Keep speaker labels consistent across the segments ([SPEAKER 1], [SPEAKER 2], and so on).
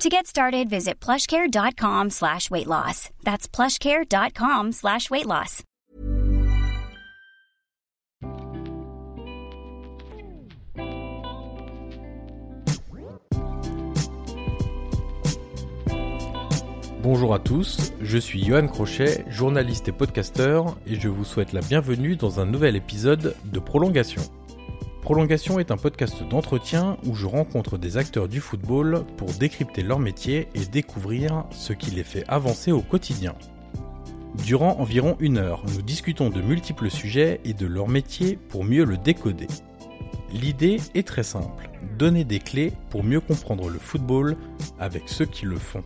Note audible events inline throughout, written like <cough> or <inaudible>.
[SPEAKER 1] To get started, visit plushcare.com slash weight loss. That's plushcare.com slash weight loss.
[SPEAKER 2] Bonjour à tous, je suis Johan Crochet, journaliste et podcasteur, et je vous souhaite la bienvenue dans un nouvel épisode de Prolongation. Prolongation est un podcast d'entretien où je rencontre des acteurs du football pour décrypter leur métier et découvrir ce qui les fait avancer au quotidien. Durant environ une heure, nous discutons de multiples sujets et de leur métier pour mieux le décoder. L'idée est très simple, donner des clés pour mieux comprendre le football avec ceux qui le font.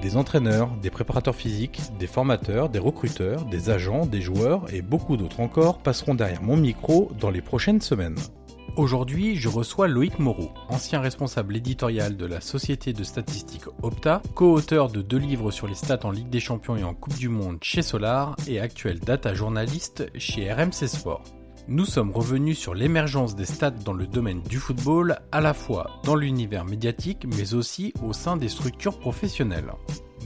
[SPEAKER 2] Des entraîneurs, des préparateurs physiques, des formateurs, des recruteurs, des agents, des joueurs et beaucoup d'autres encore passeront derrière mon micro dans les prochaines semaines. Aujourd'hui, je reçois Loïc Moreau, ancien responsable éditorial de la société de statistiques Opta, co-auteur de deux livres sur les stats en Ligue des Champions et en Coupe du Monde chez Solar et actuel data journaliste chez RMC Sport. Nous sommes revenus sur l'émergence des stats dans le domaine du football, à la fois dans l'univers médiatique, mais aussi au sein des structures professionnelles.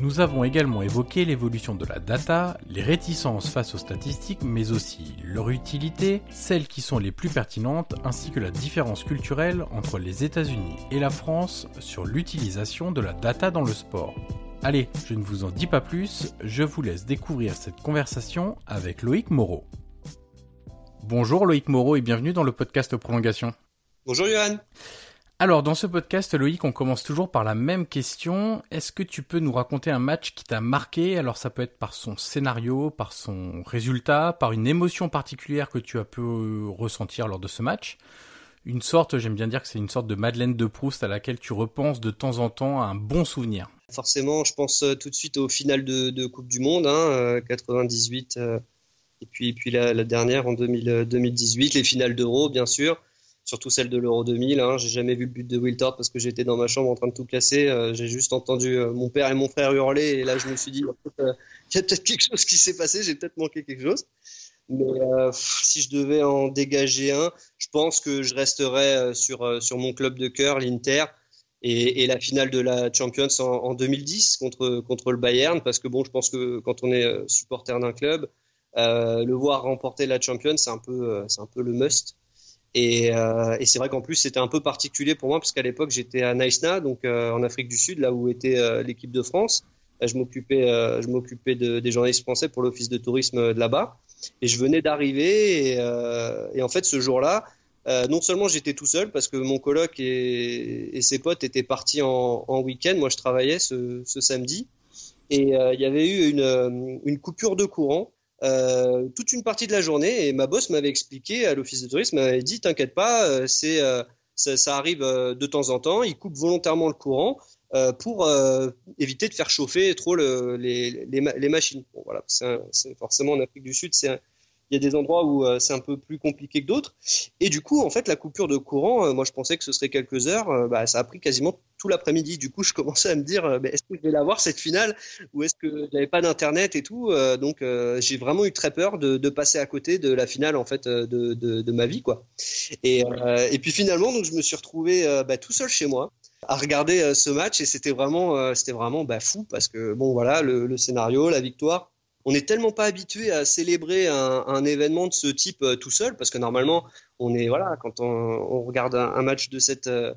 [SPEAKER 2] Nous avons également évoqué l'évolution de la data, les réticences face aux statistiques, mais aussi leur utilité, celles qui sont les plus pertinentes, ainsi que la différence culturelle entre les États-Unis et la France sur l'utilisation de la data dans le sport. Allez, je ne vous en dis pas plus, je vous laisse découvrir cette conversation avec Loïc Moreau. Bonjour Loïc Moreau et bienvenue dans le podcast Prolongation.
[SPEAKER 3] Bonjour Johan.
[SPEAKER 2] Alors dans ce podcast Loïc, on commence toujours par la même question. Est-ce que tu peux nous raconter un match qui t'a marqué? Alors ça peut être par son scénario, par son résultat, par une émotion particulière que tu as pu ressentir lors de ce match. Une sorte, j'aime bien dire que c'est une sorte de Madeleine de Proust à laquelle tu repenses de temps en temps à un bon souvenir.
[SPEAKER 3] Forcément, je pense euh, tout de suite au final de, Coupe du Monde, hein, 98. Euh, et puis, puis la, dernière en 2018, les finales d'Euro, bien sûr, surtout celle de l'Euro 2000. Hein. J'ai jamais vu le but de Wiltord parce que j'étais dans ma chambre en train de tout casser. Euh, j'ai juste entendu euh, mon père et mon frère hurler et là je me suis dit, euh, il y a peut-être quelque chose qui s'est passé, j'ai peut-être manqué quelque chose. Mais si je devais en dégager un, je pense que je resterais sur, sur mon club de cœur, l'Inter. Et, la finale de la Champions en, en, 2010 contre, contre le Bayern, parce que bon, je pense que quand on est supporter d'un club, euh, le voir remporter la Champions, c'est un peu, euh, c'est un peu le must. Et, euh, et c'est vrai qu'en plus c'était un peu particulier pour moi parce qu'à l'époque j'étais à Naïsna, donc en Afrique du Sud, là où était l'équipe de France. Je m'occupais, je m'occupais de, des journalistes français pour l'office de tourisme de là-bas. Et je venais d'arriver et, et, en fait ce jour-là, euh, non seulement j'étais tout seul parce que mon coloc et, et ses potes étaient partis en, en week-end, moi je travaillais ce, ce samedi, et il y avait eu une, une coupure de courant euh, toute une partie de la journée et ma boss m'avait expliqué à l'office de tourisme m'avait dit t'inquiète pas euh, c'est euh, ça, arrive de temps en temps ils coupent volontairement le courant pour éviter de faire chauffer trop le, les, machines. Bon voilà c'est forcément en Afrique du Sud c'est il y a des endroits où euh, c'est un peu plus compliqué que d'autres. Et du coup, en fait, la coupure de courant, euh, moi je pensais que ce serait quelques heures, euh, bah, ça a pris quasiment tout l'après-midi. Du coup, je commençais à me dire, est-ce que je vais la voir cette finale ou est-ce que j'avais pas d'internet et tout. donc, j'ai vraiment eu très peur de, de, passer à côté de la finale en fait de, de, de ma vie, quoi. Et, et, puis finalement, donc je me suis retrouvé bah, tout seul chez moi à regarder ce match et c'était vraiment, c'était vraiment bah, fou parce que bon voilà, le, le scénario, la victoire on n'est tellement pas habitué à célébrer un, événement de ce type euh, tout seul, parce que normalement, on est voilà, quand on, regarde un, match de cette euh,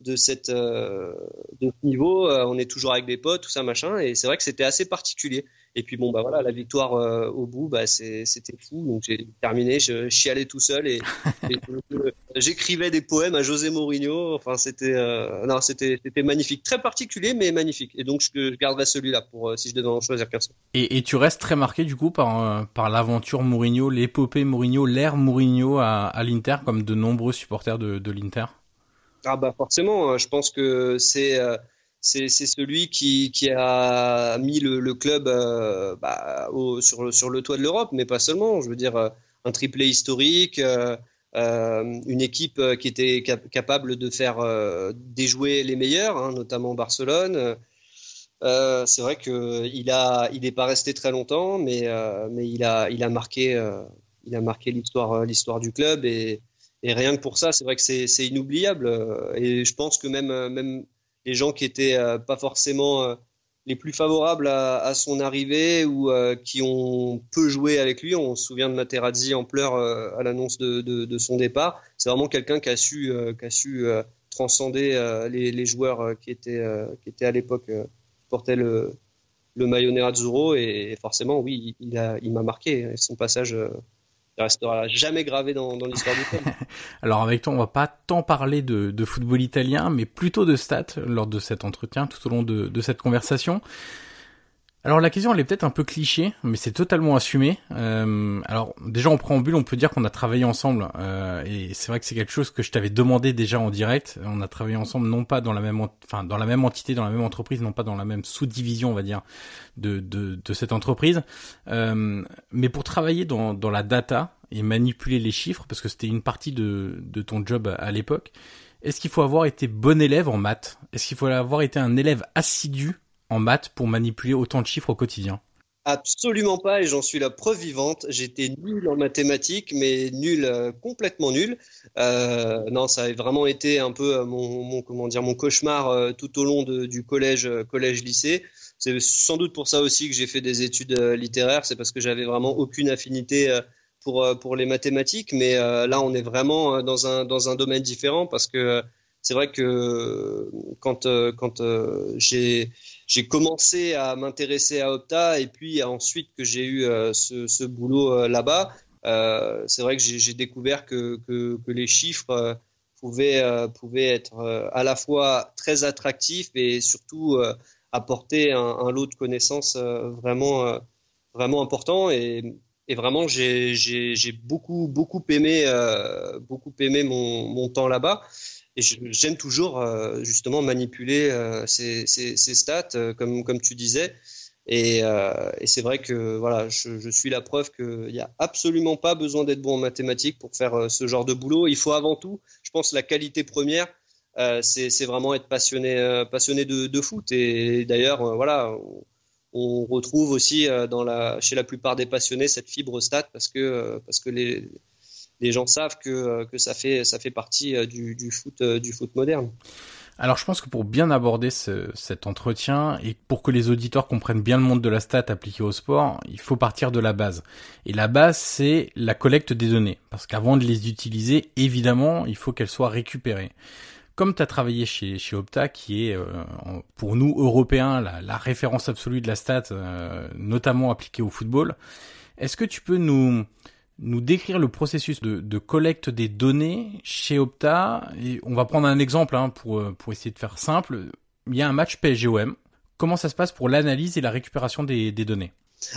[SPEAKER 3] de cette de ce niveau. on est toujours avec des potes, tout ça machin, et c'est vrai que c'était assez particulier. Et puis bon bah voilà, la victoire euh, au bout, bah c'était fou. Donc j'ai terminé, je chialais tout seul et, <laughs> j'écrivais des poèmes à José Mourinho. Enfin c'était euh, non c'était c'était magnifique, très particulier mais magnifique. Et donc je, garderai celui-là pour euh, si je devais en choisir qu'un seul.
[SPEAKER 2] Et, et, tu restes très marqué du coup par par l'aventure Mourinho, l'épopée Mourinho, l'ère Mourinho à, à l'Inter, comme de nombreux supporters de, de l'Inter?
[SPEAKER 3] Ah bah forcément, hein. je pense que c'est c'est celui qui, qui, a mis le, club euh, bah, sur, sur, le toit de l'Europe, mais pas seulement. Je veux dire, euh, un triplé historique, euh, une équipe qui était capable de faire déjouer les meilleurs, hein, notamment Barcelone. c'est vrai qu'il n'est pas resté très longtemps, mais, mais il a, il a marqué, l'histoire, du club et, rien que pour ça, c'est vrai que c'est inoubliable. Et je pense que même les gens qui étaient euh, pas forcément euh, les plus favorables à, son arrivée ou euh, qui ont peu joué avec lui. On se souvient de Materazzi en pleurs à l'annonce de, son départ. C'est vraiment quelqu'un qui a su, qui a su transcender les, joueurs qui étaient, qui étaient à l'époque portaient le, le maillot Nerazzurro et forcément, oui, il m'a il marqué. Son passage
[SPEAKER 2] Alors avec toi, on va pas tant parler de, football italien, mais plutôt de stats lors de cet entretien, tout au long de cette conversation. Alors la question elle est peut-être un peu cliché, mais c'est totalement assumé. Euh, alors déjà en préambule, on peut dire qu'on a travaillé ensemble, euh, et c'est vrai que c'est quelque chose que je t'avais demandé déjà en direct. On a travaillé ensemble non pas dans la même, enfin dans la même entité, dans la même entreprise, non pas dans la même sous-division, on va dire, de de, cette entreprise, euh, mais pour travailler dans dans la data et manipuler les chiffres, parce que c'était une partie de de ton job à l'époque. Est-ce qu'il faut avoir été bon élève en maths? Est-ce qu'il faut avoir été un élève assidu en maths pour manipuler autant de chiffres au quotidien
[SPEAKER 3] Absolument pas, et j'en suis la preuve vivante. J'étais nul en mathématiques, mais nul, euh, complètement nul. Euh, non, ça a vraiment été un peu euh, mon, comment dire, mon cauchemar tout au long du collège, collège-lycée. C'est sans doute pour ça aussi que j'ai fait des études littéraires. C'est parce que j'avais vraiment aucune affinité pour pour les mathématiques. Mais là, on est vraiment dans un dans un domaine différent parce que c'est vrai que quand quand j'ai j'ai commencé à m'intéresser à Opta et puis ensuite que j'ai eu euh, ce, boulot euh, là-bas, euh, c'est vrai que j'ai découvert que, les chiffres pouvaient, être à la fois très attractifs et surtout apporter un, lot de connaissances vraiment, vraiment important. Et, vraiment, j'ai beaucoup, beaucoup aimé, beaucoup aimé mon temps là-bas. Et j'aime toujours euh, justement manipuler euh, ces, ces, stats, euh, comme, comme tu disais. Et, c'est vrai que voilà, je, suis la preuve qu'il n'y a absolument pas besoin d'être bon en mathématiques pour faire ce genre de boulot. Il faut avant tout, je pense, la qualité première, c'est vraiment être passionné, passionné de, de foot. Et d'ailleurs, voilà, on, on, retrouve aussi dans la, chez la plupart des passionnés cette fibre stat parce que, parce que les, les gens savent que, euh, que ça, fait, ça fait partie euh, du, du, foot, euh, du foot moderne.
[SPEAKER 2] Alors je pense que pour bien aborder ce, cet entretien et pour que les auditeurs comprennent bien le monde de la stat appliqué au sport, il faut partir de la base. Et la base, c'est la collecte des données. Parce qu'avant de les utiliser, évidemment, il faut qu'elles soient récupérées. Comme tu as travaillé chez, chez Opta, qui est pour nous, Européens, la, la, référence absolue de la stat, notamment appliquée au football, est-ce que tu peux nous, nous décrire le processus de, collecte des données chez Opta. Et on va prendre un exemple hein, pour, euh, pour essayer de faire simple. Il y a un match PSG-OM. Comment ça se passe pour l'analyse et la récupération des, données?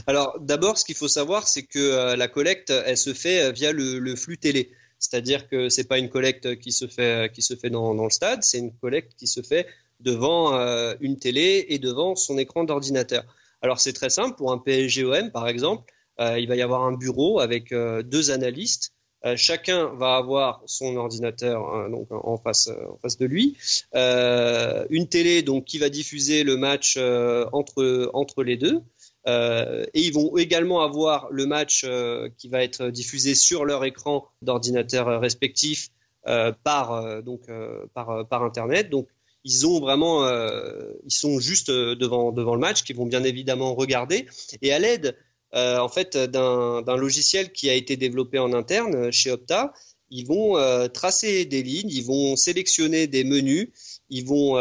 [SPEAKER 3] Alors d'abord, ce qu'il faut savoir, c'est que euh, la collecte, elle se fait euh, via le, flux télé. C'est-à-dire que c'est pas une collecte qui se fait qui se fait dans, le stade, c'est une collecte qui se fait devant une télé et devant son écran d'ordinateur. Alors c'est très simple pour un PSG-OM par exemple il va y avoir un bureau avec euh, deux analystes. Euh, chacun va avoir son ordinateur hein, donc en face, en face de lui, une télé donc qui va diffuser le match entre entre les deux. Euh, et ils vont également avoir le match euh, qui va être diffusé sur leur écran d'ordinateur respectif euh, par donc par par internet. Donc ils ont vraiment ils sont juste devant devant le match qu'ils vont bien évidemment regarder et à l'aide euh, en fait d'un logiciel qui a été développé en interne chez Opta. ils vont tracer des lignes, ils vont sélectionner des menus, ils vont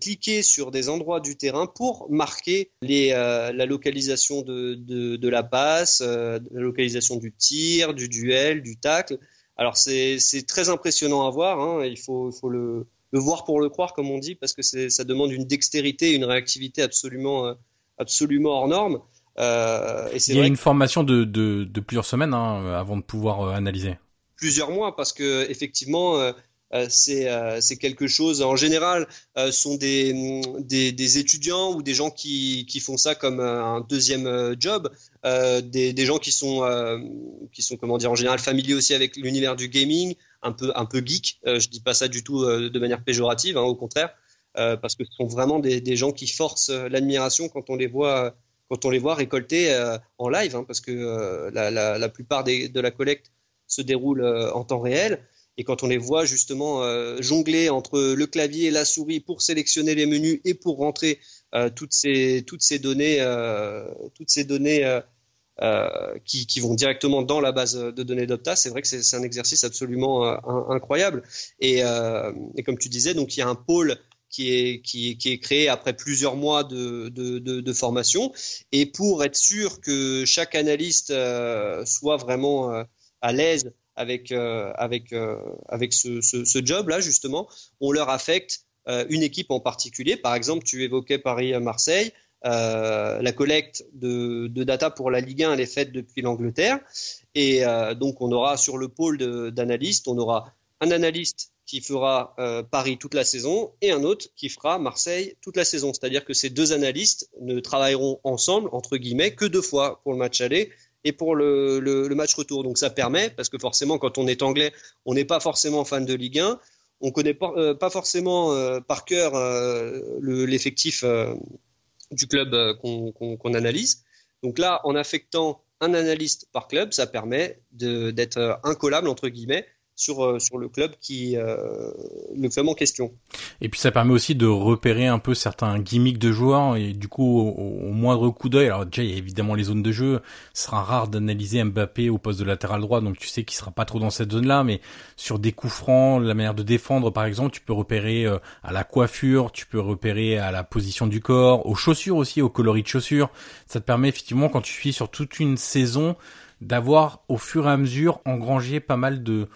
[SPEAKER 3] cliquer sur des endroits du terrain pour marquer la localisation de, la passe, la localisation du tir, du duel, du tacle. Alors c'est très impressionnant à voir. Hein. Il faut, le, voir pour le croire, comme on dit, parce que ça demande une dextérité, une réactivité absolument, euh, absolument hors norme.
[SPEAKER 2] Euh, et Il y a une formation de, de, de, plusieurs semaines hein, avant de pouvoir euh, analyser.
[SPEAKER 3] Plusieurs mois, parce que effectivement, euh, c'est quelque chose, en général, sont des, des, des, étudiants ou des gens qui, qui font ça comme un deuxième job, des, des, gens qui sont, qui sont, comment dire, en général familiers aussi avec l'univers du gaming, un peu, un peu geek. je dis pas ça du tout de manière péjorative, hein, au contraire, parce que ce sont vraiment des gens qui forcent l'admiration quand on les voit quand on les voit récolter en live, hein, parce que la, la, plupart de la collecte se déroule en temps réel. Et quand on les voit justement euh, jongler entre le clavier et la souris pour sélectionner les menus et pour rentrer euh, toutes ces données euh, toutes ces données qui, qui, vont directement dans la base de données d'Opta, c'est vrai que c'est un exercice absolument incroyable. Et, et, comme tu disais, donc il y a un pôle qui est, créé après plusieurs mois de, formation. Et pour être sûr que chaque analyste soit vraiment à l'aise avec, euh, euh, ce, job-là, justement, on leur affecte euh, une équipe en particulier. Par exemple, tu évoquais Paris-Marseille. Euh, la collecte de, data pour la Ligue 1 elle est faite depuis l'Angleterre et euh, donc on aura sur le pôle d'analystes on aura un analyste qui fera euh, Paris toute la saison et un autre qui fera Marseille toute la saison c'est-à-dire que ces deux analystes ne travailleront ensemble entre guillemets que deux fois pour le match aller et pour le, match retour. Donc ça permet, parce que forcément quand on est anglais, on n'est pas forcément fan de Ligue 1, on connaît pas, euh, forcément euh, par cœur l'effectif du club qu'on qu analyse. Donc là, en affectant un analyste par club, ça permet d'être incollable entre guillemets sur, euh, sur le club qui euh, le club en question.
[SPEAKER 2] Et puis ça permet aussi de repérer un peu certains gimmicks de joueurs et du coup au, moindre coup d'œil. Alors déjà il y a évidemment les zones de jeu. Ce sera rare d'analyser Mbappé au poste de latéral droit, donc tu sais qu'il sera pas trop dans cette zone-là. Mais sur des coups francs, la manière de défendre par exemple, tu peux repérer euh, à la coiffure, tu peux repérer à la position du corps, aux chaussures aussi, au coloris de chaussures. Ça te permet effectivement quand tu suis sur toute une saison d'avoir au fur et à mesure engrangé pas mal de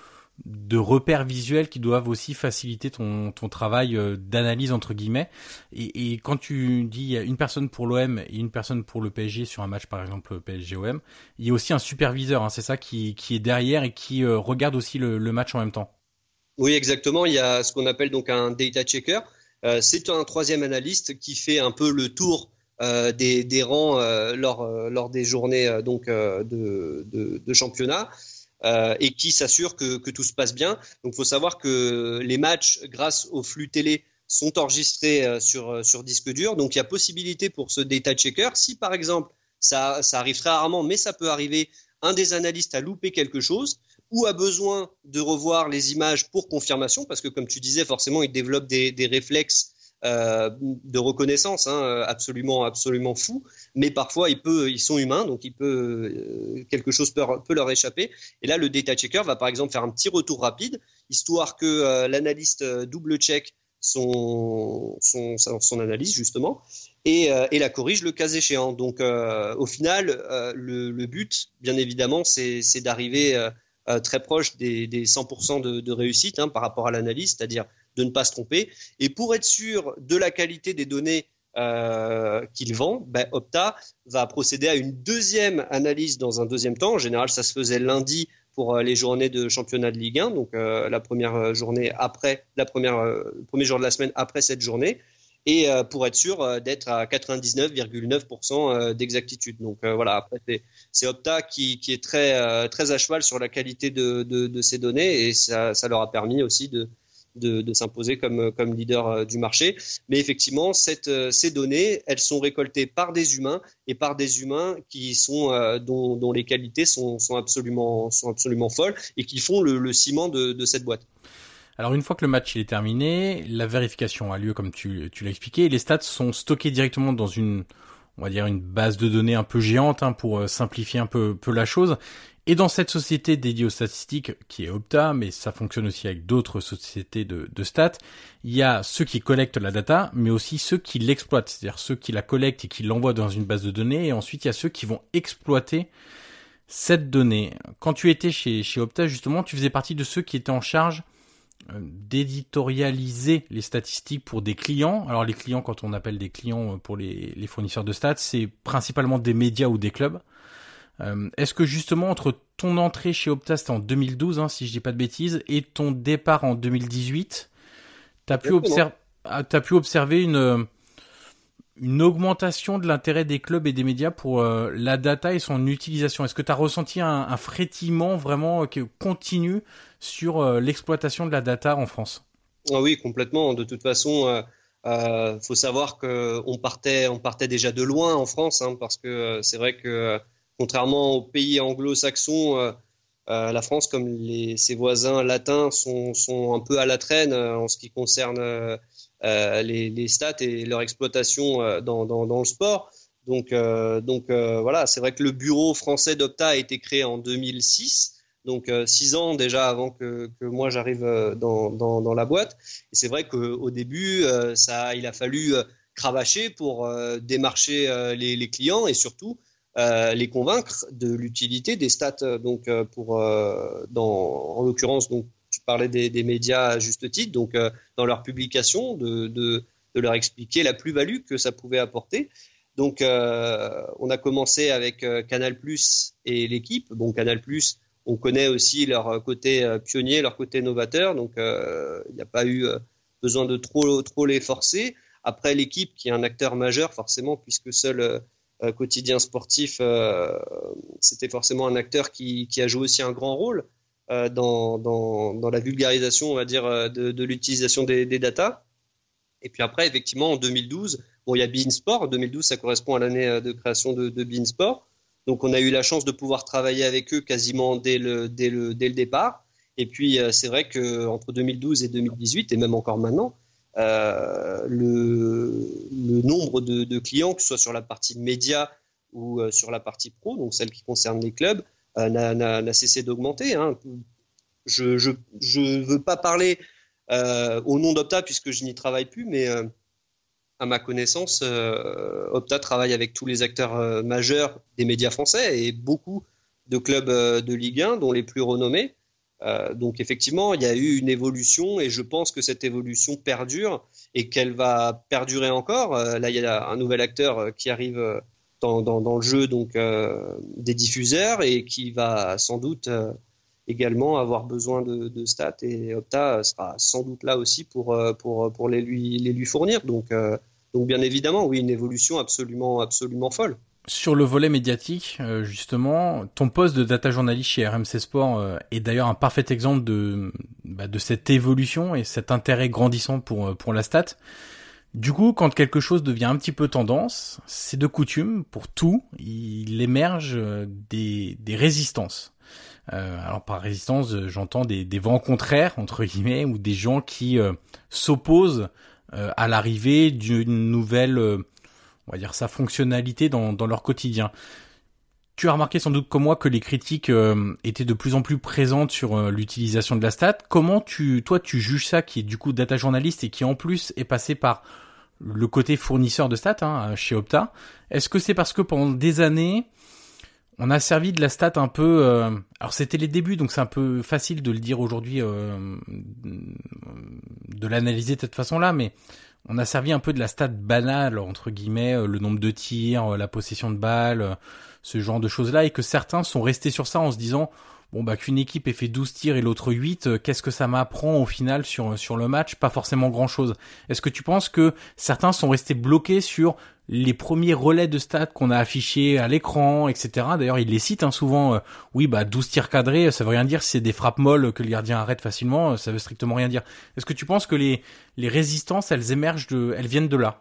[SPEAKER 2] de repères visuels qui doivent aussi faciliter ton, ton travail euh, d'analyse entre guillemets. Et, et, quand tu dis une personne pour l'OM et une personne pour le PSG sur un match par exemple PSG-OM, il y a aussi un superviseur, hein, c'est ça qui, qui est derrière et qui euh, regarde aussi le, match en même temps.
[SPEAKER 3] Oui, exactement. Il y a ce qu'on appelle donc un data checker. Euh, c'est un troisième analyste qui fait un peu le tour des, des, rangs lors, lors des journées donc de, de championnat euh, et qui s'assure que, tout se passe bien. Donc, il faut savoir que les matchs, grâce au flux télé, sont enregistrés euh, sur, euh, sur disque dur. Donc, il y a possibilité pour ce data checker. Si, par exemple, ça, arrive très rarement, mais ça peut arriver, un des analystes a loupé quelque chose ou a besoin de revoir les images pour confirmation, parce que, comme tu disais, forcément, il développe des réflexes euh, de reconnaissance hein, absolument absolument fou. Mais parfois ils sont humains donc il peut euh, quelque chose peut, leur échapper. Et là le data checker va par exemple faire un petit retour rapide histoire que euh, l'analyste double check son, son, analyse justement et, la corrige le cas échéant. Donc au final le, but bien évidemment c'est d'arriver très proche des, des 100% de, de réussite hein, par rapport à l'analyse c'est-à-dire de ne pas se tromper. Et pour être sûr de la qualité des données euh, qu'il vend, ben, Opta va procéder à une deuxième analyse dans un deuxième temps. En général, ça se faisait lundi pour euh, les journées de championnat de Ligue 1, donc euh, la première journée après, la première, le premier jour de la semaine après cette journée, et pour être sûr d'être à 99,9% d'exactitude. Donc voilà, c'est Opta qui, est très très à cheval sur la qualité de, de, ces données et ça leur a permis aussi de de, s'imposer comme, comme leader euh, du marché. Mais effectivement, euh, ces données, elles sont récoltées par des humains et par des humains qui sont, euh, dont, dont, les qualités sont, sont, absolument, sont absolument folles et qui font le, le ciment de, de cette boîte.
[SPEAKER 2] Alors une fois que le match est terminé, la vérification a lieu comme tu, tu l'as expliqué. Les stats sont stockés directement dans une, on va dire une base de données un peu géante hein, pour simplifier un peu, peu la chose. Et dans cette société dédiée aux statistiques, qui est Opta, mais ça fonctionne aussi avec d'autres sociétés de, stats, il y a ceux qui collectent la data, mais aussi ceux qui l'exploitent, c'est-à-dire ceux qui la collectent et qui l'envoient dans une base de données, et ensuite il y a ceux qui vont exploiter cette donnée. Quand tu étais chez, chez Opta, justement, tu faisais partie de ceux qui étaient en charge euh, d'éditorialiser les statistiques pour des clients. Alors les clients, quand on appelle des clients euh, pour les, les fournisseurs de stats, c'est principalement des médias ou des clubs. Euh, Est-ce que justement entre ton entrée chez Opta, c'était en 2012, hein, si je dis pas de bêtises, et ton départ en 2018, t'as pu, observer, as pu observer une une augmentation de l'intérêt des clubs et des médias pour euh, la data et son utilisation? Est-ce que tu as ressenti un, un, frétillement vraiment euh, continu sur euh, l'exploitation de la data en France?
[SPEAKER 3] Ah Oui, complètement. De toute façon, il faut savoir qu'on partait, on partait déjà de loin en France, hein, parce que c'est vrai que contrairement aux pays anglo-saxons, la France, comme ses voisins latins, sont, un peu à la traîne en ce qui concerne euh, les, stats et leur exploitation euh, dans, le sport. Donc, euh, voilà, c'est vrai que le bureau français d'Opta a été créé en 2006 donc six ans déjà avant que, moi j'arrive dans, la boîte. Et c'est vrai qu'au début, ça, il a fallu cravacher pour démarcher les, clients et surtout les convaincre de l'utilité des stats. Donc pour, dans, en l'occurrence, donc tu parlais des, médias à juste titre, donc euh, dans leur publication, de, leur expliquer la plus-value que ça pouvait apporter. Donc, euh, on a commencé avec euh, Canal et l'équipe. Bon, Canal Plus, on connaît aussi leur côté pionnier, leur côté novateur. Donc, il n'y a pas eu besoin de trop, trop les forcer. Après, l'équipe, qui est un acteur majeur, forcément, puisque seul quotidien sportif, c'était forcément un acteur qui, qui, a joué aussi un grand rôle. Euh, dans, dans, la vulgarisation, on va dire, euh, de, l'utilisation des, des datas. Et puis après, effectivement, en 2012, bon, il y a Beansport. 2012, ça correspond à l'année euh, de création de, de Beansport. Donc, on a eu la chance de pouvoir travailler avec eux quasiment dès le, dès le, dès le départ. Et puis, c'est vrai qu'entre 2012 et 2018, et même encore maintenant, euh, le, le, nombre de, clients, que ce soit sur la partie média ou sur la partie pro, donc celle qui concerne les clubs, euh, n'a cessé d'augmenter. Hein. Je ne veux pas parler euh, au nom d'Opta puisque je n'y travaille plus, mais euh, à ma connaissance, Opta travaille avec tous les acteurs majeurs des médias français et beaucoup de clubs de Ligue 1, dont les plus renommés. Donc effectivement, il y a eu une évolution et je pense que cette évolution perdure et qu'elle va perdurer encore. là, il y a un nouvel acteur qui arrive dans, le jeu donc euh, des diffuseurs et qui va sans doute euh, également avoir besoin de, stats et Opta sera sans doute là aussi pour, euh, les lui fournir. Donc, donc bien évidemment, oui, une évolution absolument, absolument folle.
[SPEAKER 2] Sur le volet médiatique, justement, ton poste de data journaliste chez RMC Sport est d'ailleurs un parfait exemple de, bah, de cette évolution et cet intérêt grandissant pour, pour la stat. Du coup, quand quelque chose devient un petit peu tendance, c'est de coutume, pour tout, il émerge euh, des, des résistances. Euh, alors par résistance, euh, j'entends des, des, vents contraires, entre guillemets, ou des gens qui euh, s'opposent à l'arrivée d'une nouvelle, on va dire ça, fonctionnalité dans, dans, leur quotidien. Tu as remarqué sans doute comme moi que les critiques étaient de plus en plus présentes sur l'utilisation de la stat. Comment tu, toi, tu juges ça, qui est du coup data journaliste et qui en plus est passé par le côté fournisseur de stats hein, chez Opta? Est-ce que c'est parce que pendant des années, on a servi de la stat un peu... Euh, alors c'était les débuts, donc c'est un peu facile de le dire aujourd'hui, euh, de l'analyser de cette façon-là, mais on a servi un peu de la stat banale, entre guillemets, euh, le nombre de tirs, la possession de balles, ce genre de choses-là, et que certains sont restés sur ça en se disant bon bah qu'une équipe ait fait 12 tirs et l'autre 8, euh, qu'est-ce que ça m'apprend au final sur sur le match? Pas forcément grand-chose. Est-ce que tu penses que certains sont restés bloqués sur les premiers relais de stats qu'on a affichés à l'écran, etc. D'ailleurs, ils les citent hein, souvent. Euh, oui, bah 12 tirs cadrés, ça veut rien dire. C'est des frappes molles que le gardien arrête facilement, euh, ça veut strictement rien dire. Est-ce que tu penses que les les résistances, elles émergent de, elles viennent de là?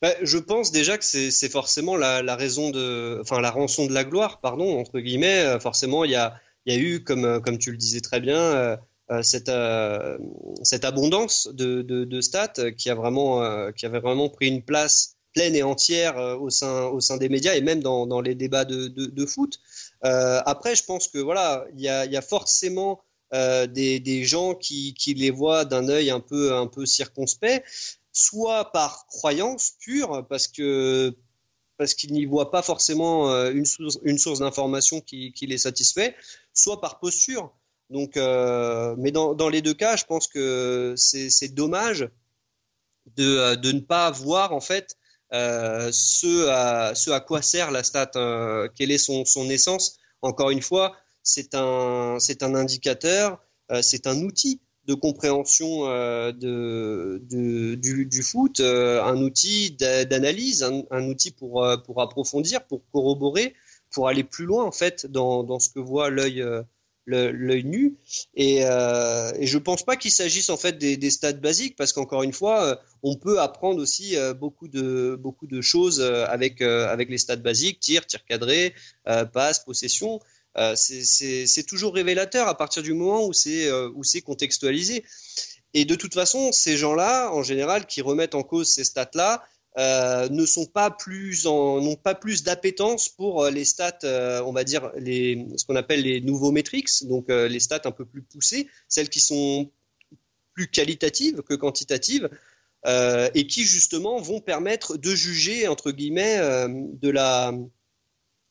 [SPEAKER 3] Bah, je pense déjà que c'est forcément la, la, raison de, enfin la rançon de la gloire, pardon entre guillemets. Euh, forcément, il y a, eu, comme euh, comme tu le disais très bien, euh, cette abondance de, stats qui a vraiment qui avait vraiment pris une place pleine et entière au sein au sein des médias et même dans, les débats de, foot. après, je pense que voilà, il y a, forcément des, des, gens qui, qui les voient d'un œil un peu, un peu circonspect, soit par croyance pure, parce que parce qu'ils n'y voient pas forcément une source, une source d'information qui, qui, les satisfait, soit par posture. Donc, mais dans, les deux cas, je pense que c'est dommage de, de, ne pas voir en fait euh, ce, à, ce à quoi sert la stat, euh, quelle est son, son essence. Encore une fois, c'est un, un indicateur, euh, c'est un outil de compréhension de, du, foot, un outil d'analyse, un, outil pour, pour approfondir, pour corroborer, pour aller plus loin en fait dans, ce que voit l'œil nu. Et, euh, et, je pense pas qu'il s'agisse en fait des, des, stats basiques, parce qu'encore une fois, euh, on peut apprendre aussi euh, beaucoup de beaucoup de choses euh, avec avec les stats basiques, tir, tir cadré, passe, possession. C'est toujours révélateur à partir du moment où c'est où c'est contextualisé. Et de toute façon, ces gens-là, en général, qui remettent en cause ces stats-là, euh, ne sont pas plus n'ont pas plus d'appétence pour euh, les stats, euh, on va dire les, ce qu'on appelle les nouveaux metrics, donc les stats un peu plus poussées, celles qui sont plus qualitatives que quantitatives, et qui justement vont permettre de juger entre guillemets de la,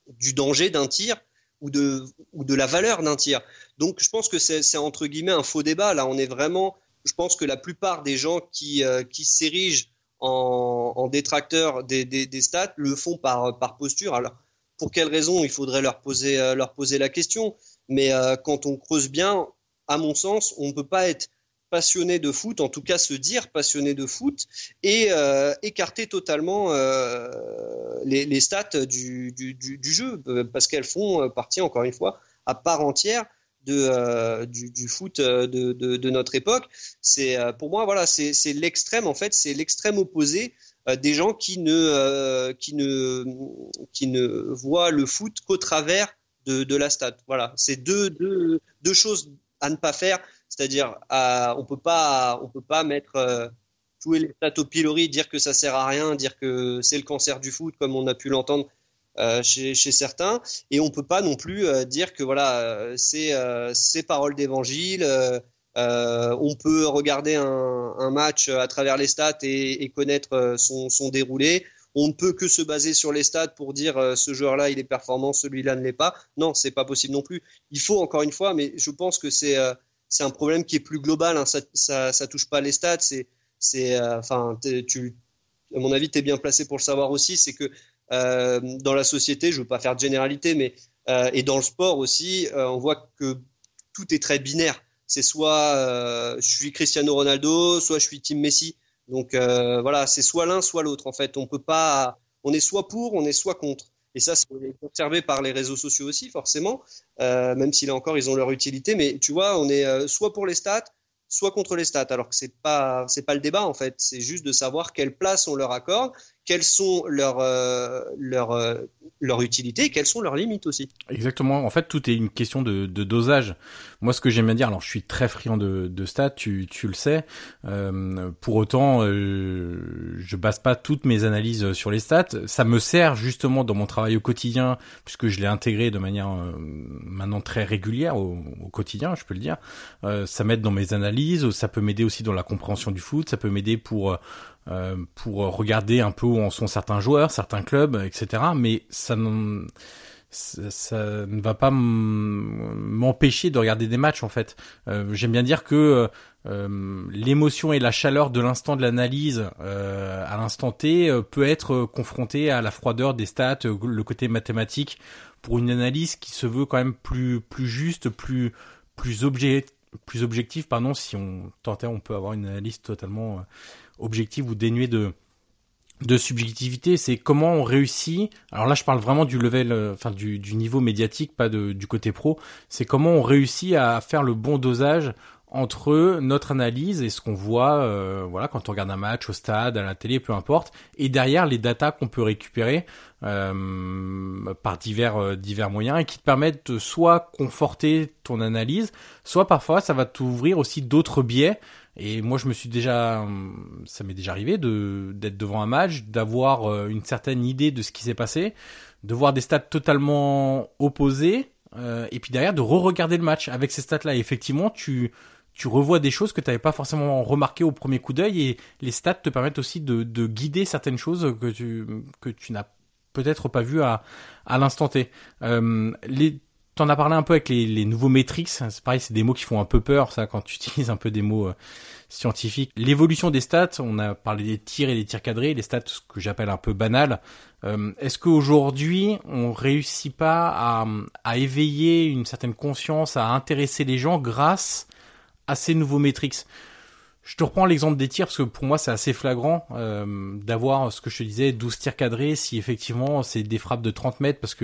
[SPEAKER 3] du danger d'un tir ou de, ou de la valeur d'un tir. Donc je pense que c'est entre guillemets un faux débat. Là, on est vraiment, je pense que la plupart des gens qui, qui s'érigent en, en détracteur des, des, des, stats le font par, par posture. Alors, pour quelles raisons Il faudrait leur poser, euh, leur poser la question. Mais euh, quand on creuse bien, à mon sens, on ne peut pas être passionné de foot, en tout cas se dire passionné de foot, et euh, écarter totalement euh, les, stats du, jeu, parce qu'elles font partie, encore une fois, à part entière de, euh, du, foot euh, de, notre époque. C'est euh, pour moi voilà, c'est l'extrême en fait, c'est l'extrême opposé des gens qui ne qui ne qui ne voient le foot qu'au travers de, de la stat. Voilà, c'est deux, deux, deux choses à ne pas faire, c'est-à-dire on peut pas on peut pas mettre tous les stats au pilori, dire que ça sert à rien, dire que c'est le cancer du foot comme on a pu l'entendre euh, chez, certains, et on peut pas non plus euh, dire que voilà, euh, c'est ces paroles d'évangile. on peut regarder un, match à travers les stats et, connaître son, son, déroulé. On ne peut que se baser sur les stats pour dire ce joueur-là il est performant, celui-là ne l'est pas. Non, c'est pas possible non plus. Il faut encore une fois, mais je pense que c'est c'est un problème qui est plus global. Hein. Ça, ça, touche pas les stats. C'est c'est enfin tu à mon avis, tu es bien placé pour le savoir aussi, c'est que euh, dans la société, je veux pas faire de généralité, mais euh, et dans le sport aussi, euh, on voit que tout est très binaire. C'est soit euh, je suis Cristiano Ronaldo, soit je suis Team Messi. Donc euh, voilà, c'est soit l'un, soit l'autre. En fait, on peut pas, on est soit pour, on est soit contre. Et ça, c'est observé par les réseaux sociaux aussi, forcément, euh, même si là encore, ils ont leur utilité. Mais tu vois, on est soit pour les stats, soit contre les stats. Alors que c'est pas, pas le débat en fait. C'est juste de savoir quelle place on leur accorde quelles sont leurs euh, leurs euh, leur utilité et quelles sont leurs limites aussi.
[SPEAKER 2] Exactement. En fait, tout est une question de, de dosage. Moi, ce que j'aime bien dire, alors je suis très friand de, de stats, tu, tu le sais. Euh, pour autant, euh, je base pas toutes mes analyses sur les stats. Ça me sert justement dans mon travail au quotidien, puisque je l'ai intégré de manière euh, maintenant très régulière au, au, quotidien, je peux le dire. ça m'aide dans mes analyses, ça peut m'aider aussi dans la compréhension du foot, ça peut m'aider pour euh, pour regarder un peu où en sont certains joueurs, certains clubs, etc. Mais ça ne, ça, ne va pas m'empêcher de regarder des matchs en fait. Euh, J'aime bien dire que euh, l'émotion et la chaleur de l'instant de l'analyse euh, à l'instant T euh, peut être confrontée à la froideur des stats, le côté mathématique pour une analyse qui se veut quand même plus plus juste, plus plus objet plus objectif pardon si on tentait on peut avoir une analyse totalement objective ou dénué de de subjectivité, c'est comment on réussit. Alors là, je parle vraiment du level, euh, enfin du, du niveau médiatique, pas de, du côté pro. C'est comment on réussit à faire le bon dosage entre notre analyse et ce qu'on voit, euh, voilà, quand on regarde un match au stade, à la télé, peu importe, et derrière les datas qu'on peut récupérer euh, par divers divers moyens et qui te permettent de soit conforter ton analyse, soit parfois ça va t'ouvrir aussi d'autres biais Et moi, je me suis déjà, ça m'est déjà arrivé de d'être devant un match, d'avoir une certaine idée de ce qui s'est passé, de voir des stats totalement opposées, et puis derrière de re-regarder le match avec ces stats-là. Et effectivement, tu tu revois des choses que tu n'avais pas forcément remarqué au premier coup d'œil et les stats te permettent aussi de, de guider certaines choses que tu que tu n'as peut-être pas vu à à l'instant T. Euh, T'en as parlé un peu avec les, nouveaux métriques. C'est pareil, c'est des mots qui font un peu peur, ça, quand tu utilises un peu des mots euh, scientifiques. L'évolution des stats, on a parlé des tirs et des tirs cadrés, les stats que j'appelle un peu banales. Euh, Est-ce qu'aujourd'hui, on réussit pas à, à éveiller une certaine conscience, à intéresser les gens grâce assez nouveaux métriques? Je te reprends l'exemple des tirs parce que pour moi c'est assez flagrant euh, d'avoir ce que je te disais 12 tirs cadrés si effectivement c'est des frappes de 30 mètres parce que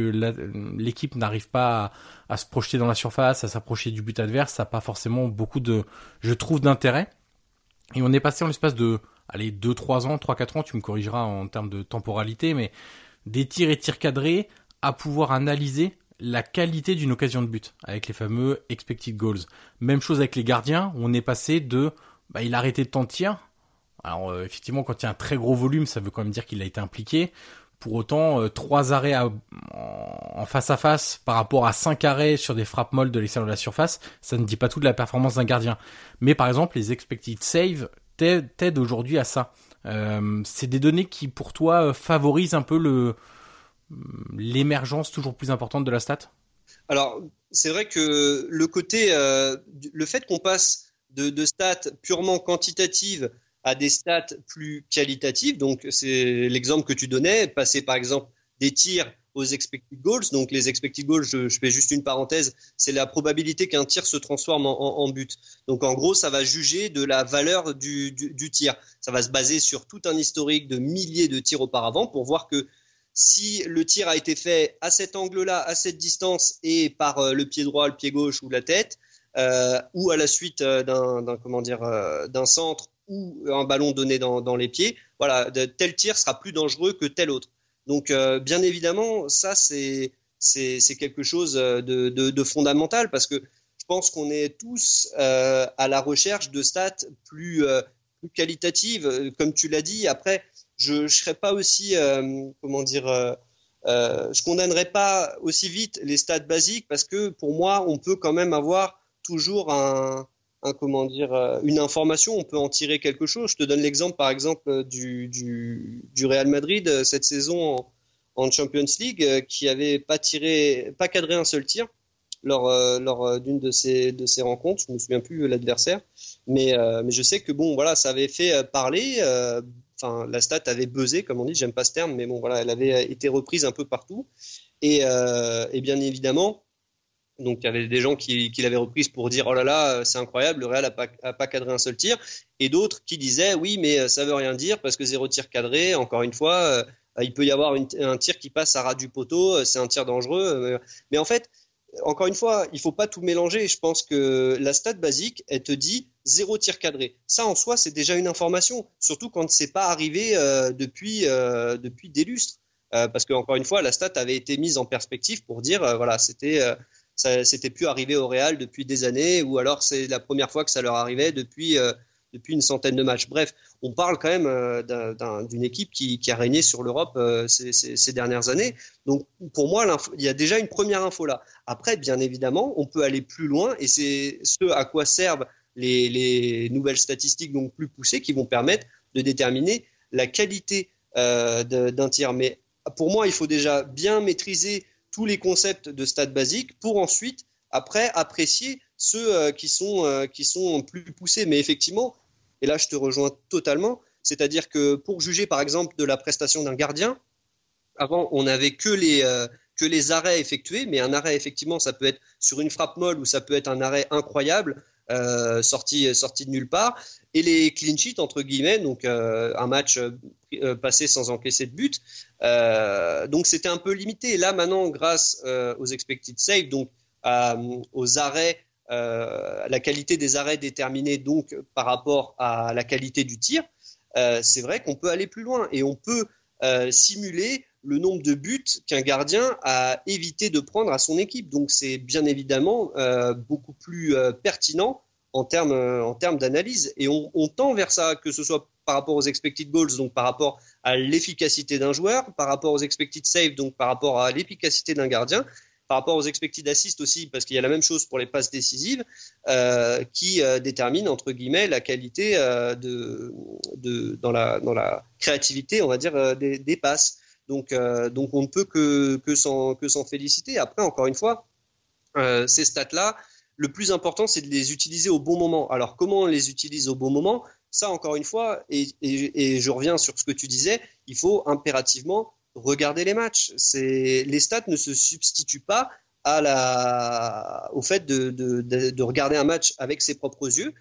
[SPEAKER 2] l'équipe n'arrive pas à, se projeter dans la surface, à s'approcher du but adverse, ça n'a pas forcément beaucoup de je trouve d'intérêt. Et on est passé en l'espace de allez 2 3 ans, 3 4 ans, tu me corrigeras en termes de temporalité mais des tirs et tirs cadrés à pouvoir analyser la qualité d'une occasion de but avec les fameux expected goals. Même chose avec les gardiens, on est passé de bah, il a arrêté de temps de tir. Alors euh, effectivement quand il y a un très gros volume, ça veut quand même dire qu'il a été impliqué. Pour autant, euh, trois arrêts en face à face par rapport à cinq arrêts sur des frappes molles de l'extérieur de la surface, ça ne dit pas tout de la performance d'un gardien. Mais par exemple, les expected save t'aident aujourd'hui à ça. Euh, c'est des données qui pour toi favorisent un peu l'émergence toujours plus importante de la stat?
[SPEAKER 3] Alors, c'est vrai que le côté, le fait qu'on passe de, stats purement quantitatives à des stats plus qualitatives, donc c'est l'exemple que tu donnais, passer par exemple des tirs aux expected goals. Donc les expected goals, je, fais juste une parenthèse, c'est la probabilité qu'un tir se transforme en, but. Donc en gros, ça va juger de la valeur du, du, tir. Ça va se baser sur tout un historique de milliers de tirs auparavant pour voir que si le tir a été fait à cet angle-là, à cette distance et par euh, le pied droit, le pied gauche ou la tête, ou à la suite euh, d'un comment dire d'un centre ou un ballon donné dans, les pieds, voilà, tel tir sera plus dangereux que tel autre. Donc bien évidemment, ça c'est quelque chose de, fondamental parce que je pense qu'on est tous à la recherche de stats plus plus qualitatives, comme tu l'as dit. Après, je ne serais pas aussi, euh, comment dire, euh, euh, je condamnerais pas aussi vite les stades basiques parce que pour moi, on peut quand même avoir toujours un, comment dire, une information, on peut en tirer quelque chose. Je te donne l'exemple, par exemple, du, du, Real Madrid cette saison en, Champions League qui avait pas tiré, pas cadré un seul tir lors, d'une de ces, rencontres. Je me souviens plus l'adversaire, mais, je sais que bon, voilà, ça avait fait parler enfin, la stat avait buzzé, comme on dit, j'aime pas ce terme, mais bon, voilà, elle avait été reprise un peu partout. Et, euh, bien évidemment, donc il y avait des gens qui, l'avaient reprise pour dire oh là là, c'est incroyable, le Real a pas, cadré un seul tir, et d'autres qui disaient oui, mais ça veut rien dire parce que zéro tir cadré, encore une fois, euh, il peut y avoir un tir qui passe à ras du poteau, c'est un tir dangereux. mais en fait, encore une fois, il faut pas tout mélanger. Je pense que la stat basique, elle te dit zéro tir cadré. Ça, en soi, c'est déjà une information, surtout quand c'est pas arrivé euh, depuis euh, depuis des lustres. Euh, parce que encore une fois, la stat avait été mise en perspective pour dire voilà, c'était ça c'était plus arrivé au Real depuis des années, ou alors c'est la première fois que ça leur arrivait depuis depuis une centaine de matchs. Bref, on parle quand même euh, d'une équipe qui, a régné sur l'Europe euh, ces, dernières années. Donc pour moi, il y a déjà une première info là. Après, bien évidemment, on peut aller plus loin et c'est ce à quoi servent les, nouvelles statistiques donc plus poussées qui vont permettre de déterminer la qualité euh, d'un tir. Mais pour moi, il faut déjà bien maîtriser tous les concepts de stade basique pour ensuite, après, apprécier ceux qui, sont, qui sont plus poussés. Mais effectivement, et là, je te rejoins totalement. C'est-à-dire que pour juger, par exemple, de la prestation d'un gardien, avant, on n'avait que les, euh, que les arrêts effectués, mais un arrêt, effectivement, ça peut être sur une frappe molle ou ça peut être un arrêt incroyable, euh, sorti, de nulle part. Et les clean sheets, entre guillemets, donc euh, un match passé sans encaisser de but. donc c'était un peu limité. Là, maintenant, grâce aux expected saves, donc aux arrêts euh, la qualité des arrêts déterminée donc par rapport à la qualité du tir, euh, c'est vrai qu'on peut aller plus loin et on peut euh, simuler le nombre de buts qu'un gardien a évité de prendre à son équipe. Donc c'est bien évidemment beaucoup plus pertinent en termes en termes d'analyse. Et on, tend vers ça, que ce soit par rapport aux expected goals, donc par rapport à l'efficacité d'un joueur, par rapport aux expected saves, donc par rapport à l'efficacité d'un gardien, par rapport aux expected assists aussi, parce qu'il y a la même chose pour les passes décisives, euh, qui euh, détermine entre guillemets la qualité euh, de, de, dans, la, dans la créativité, on va dire, euh, des, passes. Donc, euh, donc on ne peut que, que s'en féliciter. Après, encore une fois, ces stats-là, le plus important, c'est de les utiliser au bon moment. Alors, comment on les utilise au bon moment? Ça, encore une fois, et, et, je reviens sur ce que tu disais, il faut impérativement regardez les matchs. Les stats ne se substituent pas à la, au fait de, de, de, regarder un match avec ses propres yeux.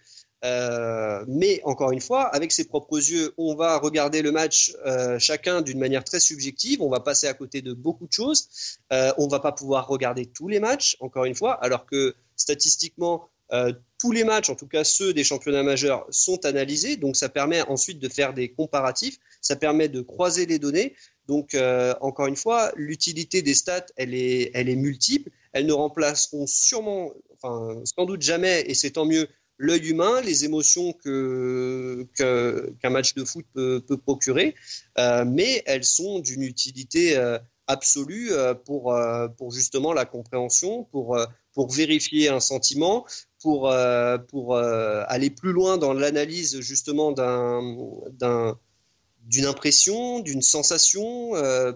[SPEAKER 3] Euh, mais encore une fois, avec ses propres yeux, on va regarder le match euh, chacun d'une manière très subjective. On va passer à côté de beaucoup de choses. Euh, on va pas pouvoir regarder tous les matchs, encore une fois, alors que statistiquement, euh, tous les matchs, en tout cas ceux des championnats majeurs, sont analysés. Donc ça permet ensuite de faire des comparatifs. Ça permet de croiser les données. Donc, encore une fois, l'utilité des stats, elle est, elle est multiple. Elles ne remplaceront sûrement, enfin, sans doute jamais, et c'est tant mieux, l'œil humain, les émotions que, qu'un match de foot peut, peut procurer, euh, mais elles sont d'une utilité euh, absolue euh, pour, pour justement la compréhension, pour, pour vérifier un sentiment, pour, pour aller plus loin dans l'analyse justement d'un, d'un d'une impression, d'une sensation,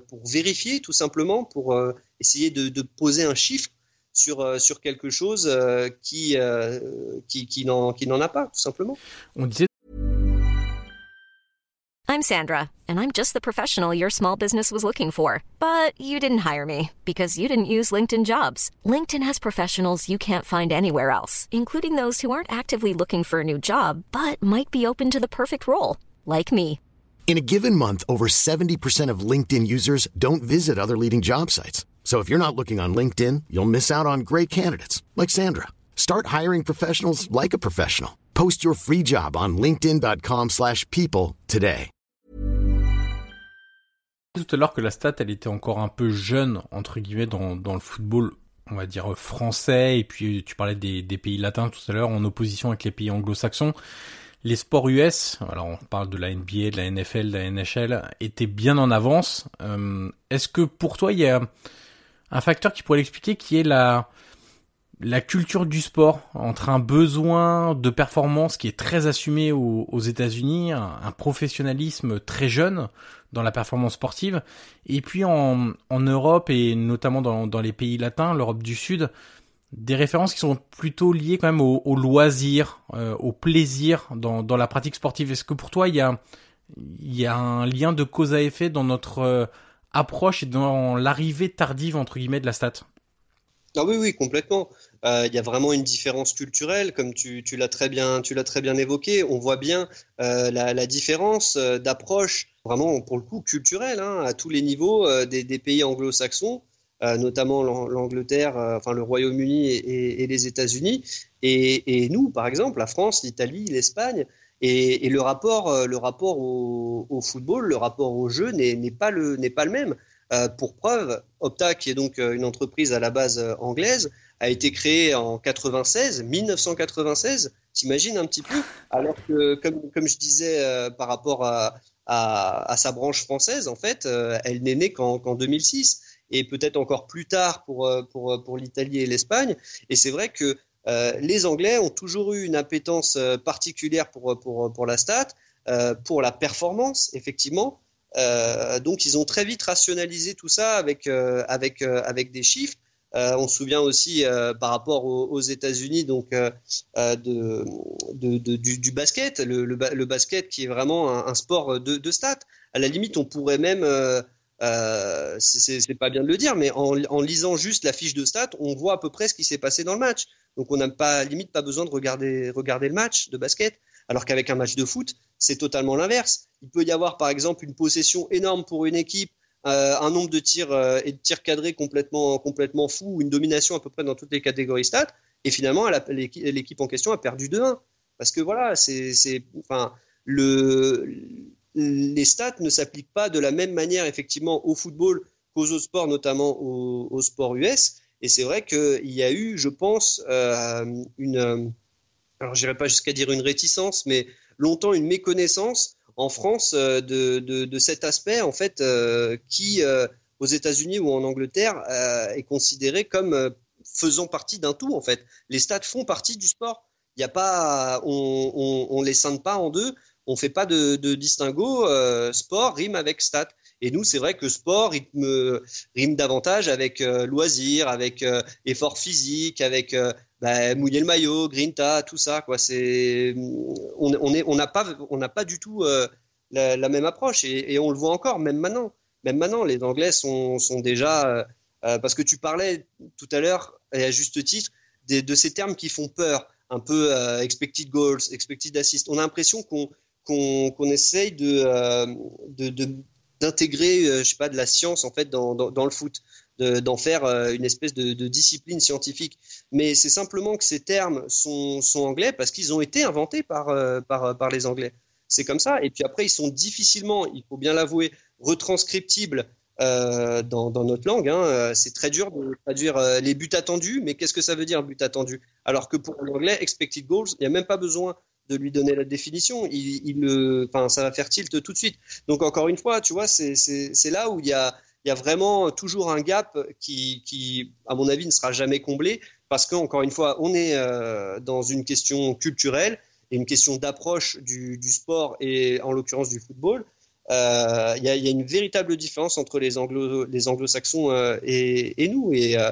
[SPEAKER 3] pour vérifier tout simplement, pour essayer de, poser un chiffre sur, euh, sur quelque chose euh, qui, euh, qui, qui n'en a pas, tout simplement.
[SPEAKER 2] On disait
[SPEAKER 4] I'm Sandra, and I'm just the professional your small business was looking for. But you didn't hire me because you didn't use LinkedIn jobs. LinkedIn has professionals you can't find anywhere else, including those who aren't actively looking for a new job, but might be open to the perfect role, like me.
[SPEAKER 5] In a given month, over 70% of LinkedIn users don't visit other leading job sites. So if you're not looking on LinkedIn, you'll miss out on great candidates like Sandra. Start hiring professionals like a professional. Post your free job on linkedin.com/people today.
[SPEAKER 2] Tout à l'heure que la stat elle était encore un peu jeune entre guillemets dans, dans le football on va dire français et puis tu parlais des, des pays latins tout à l'heure en opposition avec les pays anglo-saxons les sports US, alors on parle de la NBA, de la NFL, de la NHL, étaient bien en avance. Euh, Est-ce que pour toi il y a un facteur qui pourrait l'expliquer, qui est la la culture du sport entre un besoin de performance qui est très assumé aux, aux États-Unis, un, professionnalisme très jeune dans la performance sportive, et puis en, en Europe et notamment dans, dans les pays latins, l'Europe du Sud, des références qui sont plutôt liées quand même au, au loisir, euh, au plaisir dans, dans la pratique sportive. Est-ce que pour toi, il y a, il y a un lien de cause à effet dans notre euh, approche et dans l'arrivée tardive, entre guillemets, de la stat
[SPEAKER 3] ah oui, oui, complètement. Euh, il y a vraiment une différence culturelle, comme tu, l'as très bien, très bien évoqué. On voit bien euh, la, différence euh, d'approche, vraiment pour le coup culturelle, hein, à tous les niveaux euh, des, pays anglo-saxons. Euh, notamment l'Angleterre, euh, enfin le Royaume-Uni et, les États-Unis, et, nous, par exemple, la France, l'Italie, l'Espagne, et, le rapport, euh, le rapport au, au, football, le rapport au jeu n'est pas le pas le même. Euh, pour preuve, Opta, qui est donc une entreprise à la base anglaise, a été créée en 96, 1996. T'imagines un petit peu? Alors que, comme, comme je disais euh, par rapport à, à, à, sa branche française, en fait, euh, elle n'est née qu'en qu 2006 et peut-être encore plus tard pour, euh, pour, pour l'Italie et l'Espagne. Et c'est vrai que euh, les Anglais ont toujours eu une appétence euh, particulière pour, pour, pour la stat, euh, pour la performance, effectivement. Euh, donc ils ont très vite rationalisé tout ça avec, euh, avec, avec des chiffres. on se souvient aussi par rapport aux, États-Unis donc de, du, basket, le, basket qui est vraiment un, sport de, de stats. À la limite, on pourrait même euh, c'est pas bien de le dire, mais en, lisant juste la fiche de stats, on voit à peu près ce qui s'est passé dans le match. Donc on n'a pas, limite, pas besoin de regarder, regarder le match de basket. Alors qu'avec un match de foot, c'est totalement l'inverse. Il peut y avoir, par exemple, une possession énorme pour une équipe, euh, un nombre de tirs euh, et de tirs cadrés complètement, complètement fou, une domination à peu près dans toutes les catégories stats, et finalement, l'équipe en question a perdu 2-1. Parce que voilà, c'est, enfin, le, les stats ne s'appliquent pas de la même manière effectivement au football qu'aux autres sports, notamment au, sport US. Et c'est vrai qu'il y a eu, je pense, euh, une, alors j'irai pas jusqu'à dire une réticence, mais longtemps une méconnaissance en France de, de, de, cet aspect en fait qui aux États-Unis ou en Angleterre est considéré comme faisant partie d'un tout en fait. Les stades font partie du sport. Il y a pas, on, on les scinde pas en deux. On fait pas de, distinguo. Euh, sport rime avec stat. Et nous, c'est vrai que sport rime, davantage avec euh, loisir, avec euh, effort physique, avec bah, mouiller le maillot, grinta, tout ça. On, n'a pas, du tout la, même approche. Et, on le voit encore, même maintenant. Même maintenant, les Anglais sont, déjà, parce que tu parlais tout à l'heure et à juste titre de, de ces termes qui font peur un peu expected goals, expected assists. On a l'impression qu'on qu'on essaye de d'intégrer, de, euh, je sais pas, de la science en fait dans, dans, le foot, d'en faire euh, une espèce de, discipline scientifique. Mais c'est simplement que ces termes sont, anglais parce qu'ils ont été inventés par, par, par les Anglais. C'est comme ça. Et puis après, ils sont difficilement, il faut bien l'avouer, retranscriptibles euh, dans, notre langue. Hein. Euh, c'est très dur de traduire euh, les buts attendus, mais qu'est-ce que ça veut dire but attendu Alors que pour l'anglais, expected goals, il n'y a même pas besoin de lui donner la définition. Il, enfin, ça va faire tilt tout de suite. Donc encore une fois, tu vois, c'est là où il y a, vraiment toujours un gap qui, qui, à mon avis, ne sera jamais comblé parce qu'encore une fois, on est euh, dans une question culturelle et une question d'approche du, sport et en l'occurrence du football il euh, y, a, y, a, une véritable différence entre les anglo les anglo-saxons euh, et, et, nous. Et euh,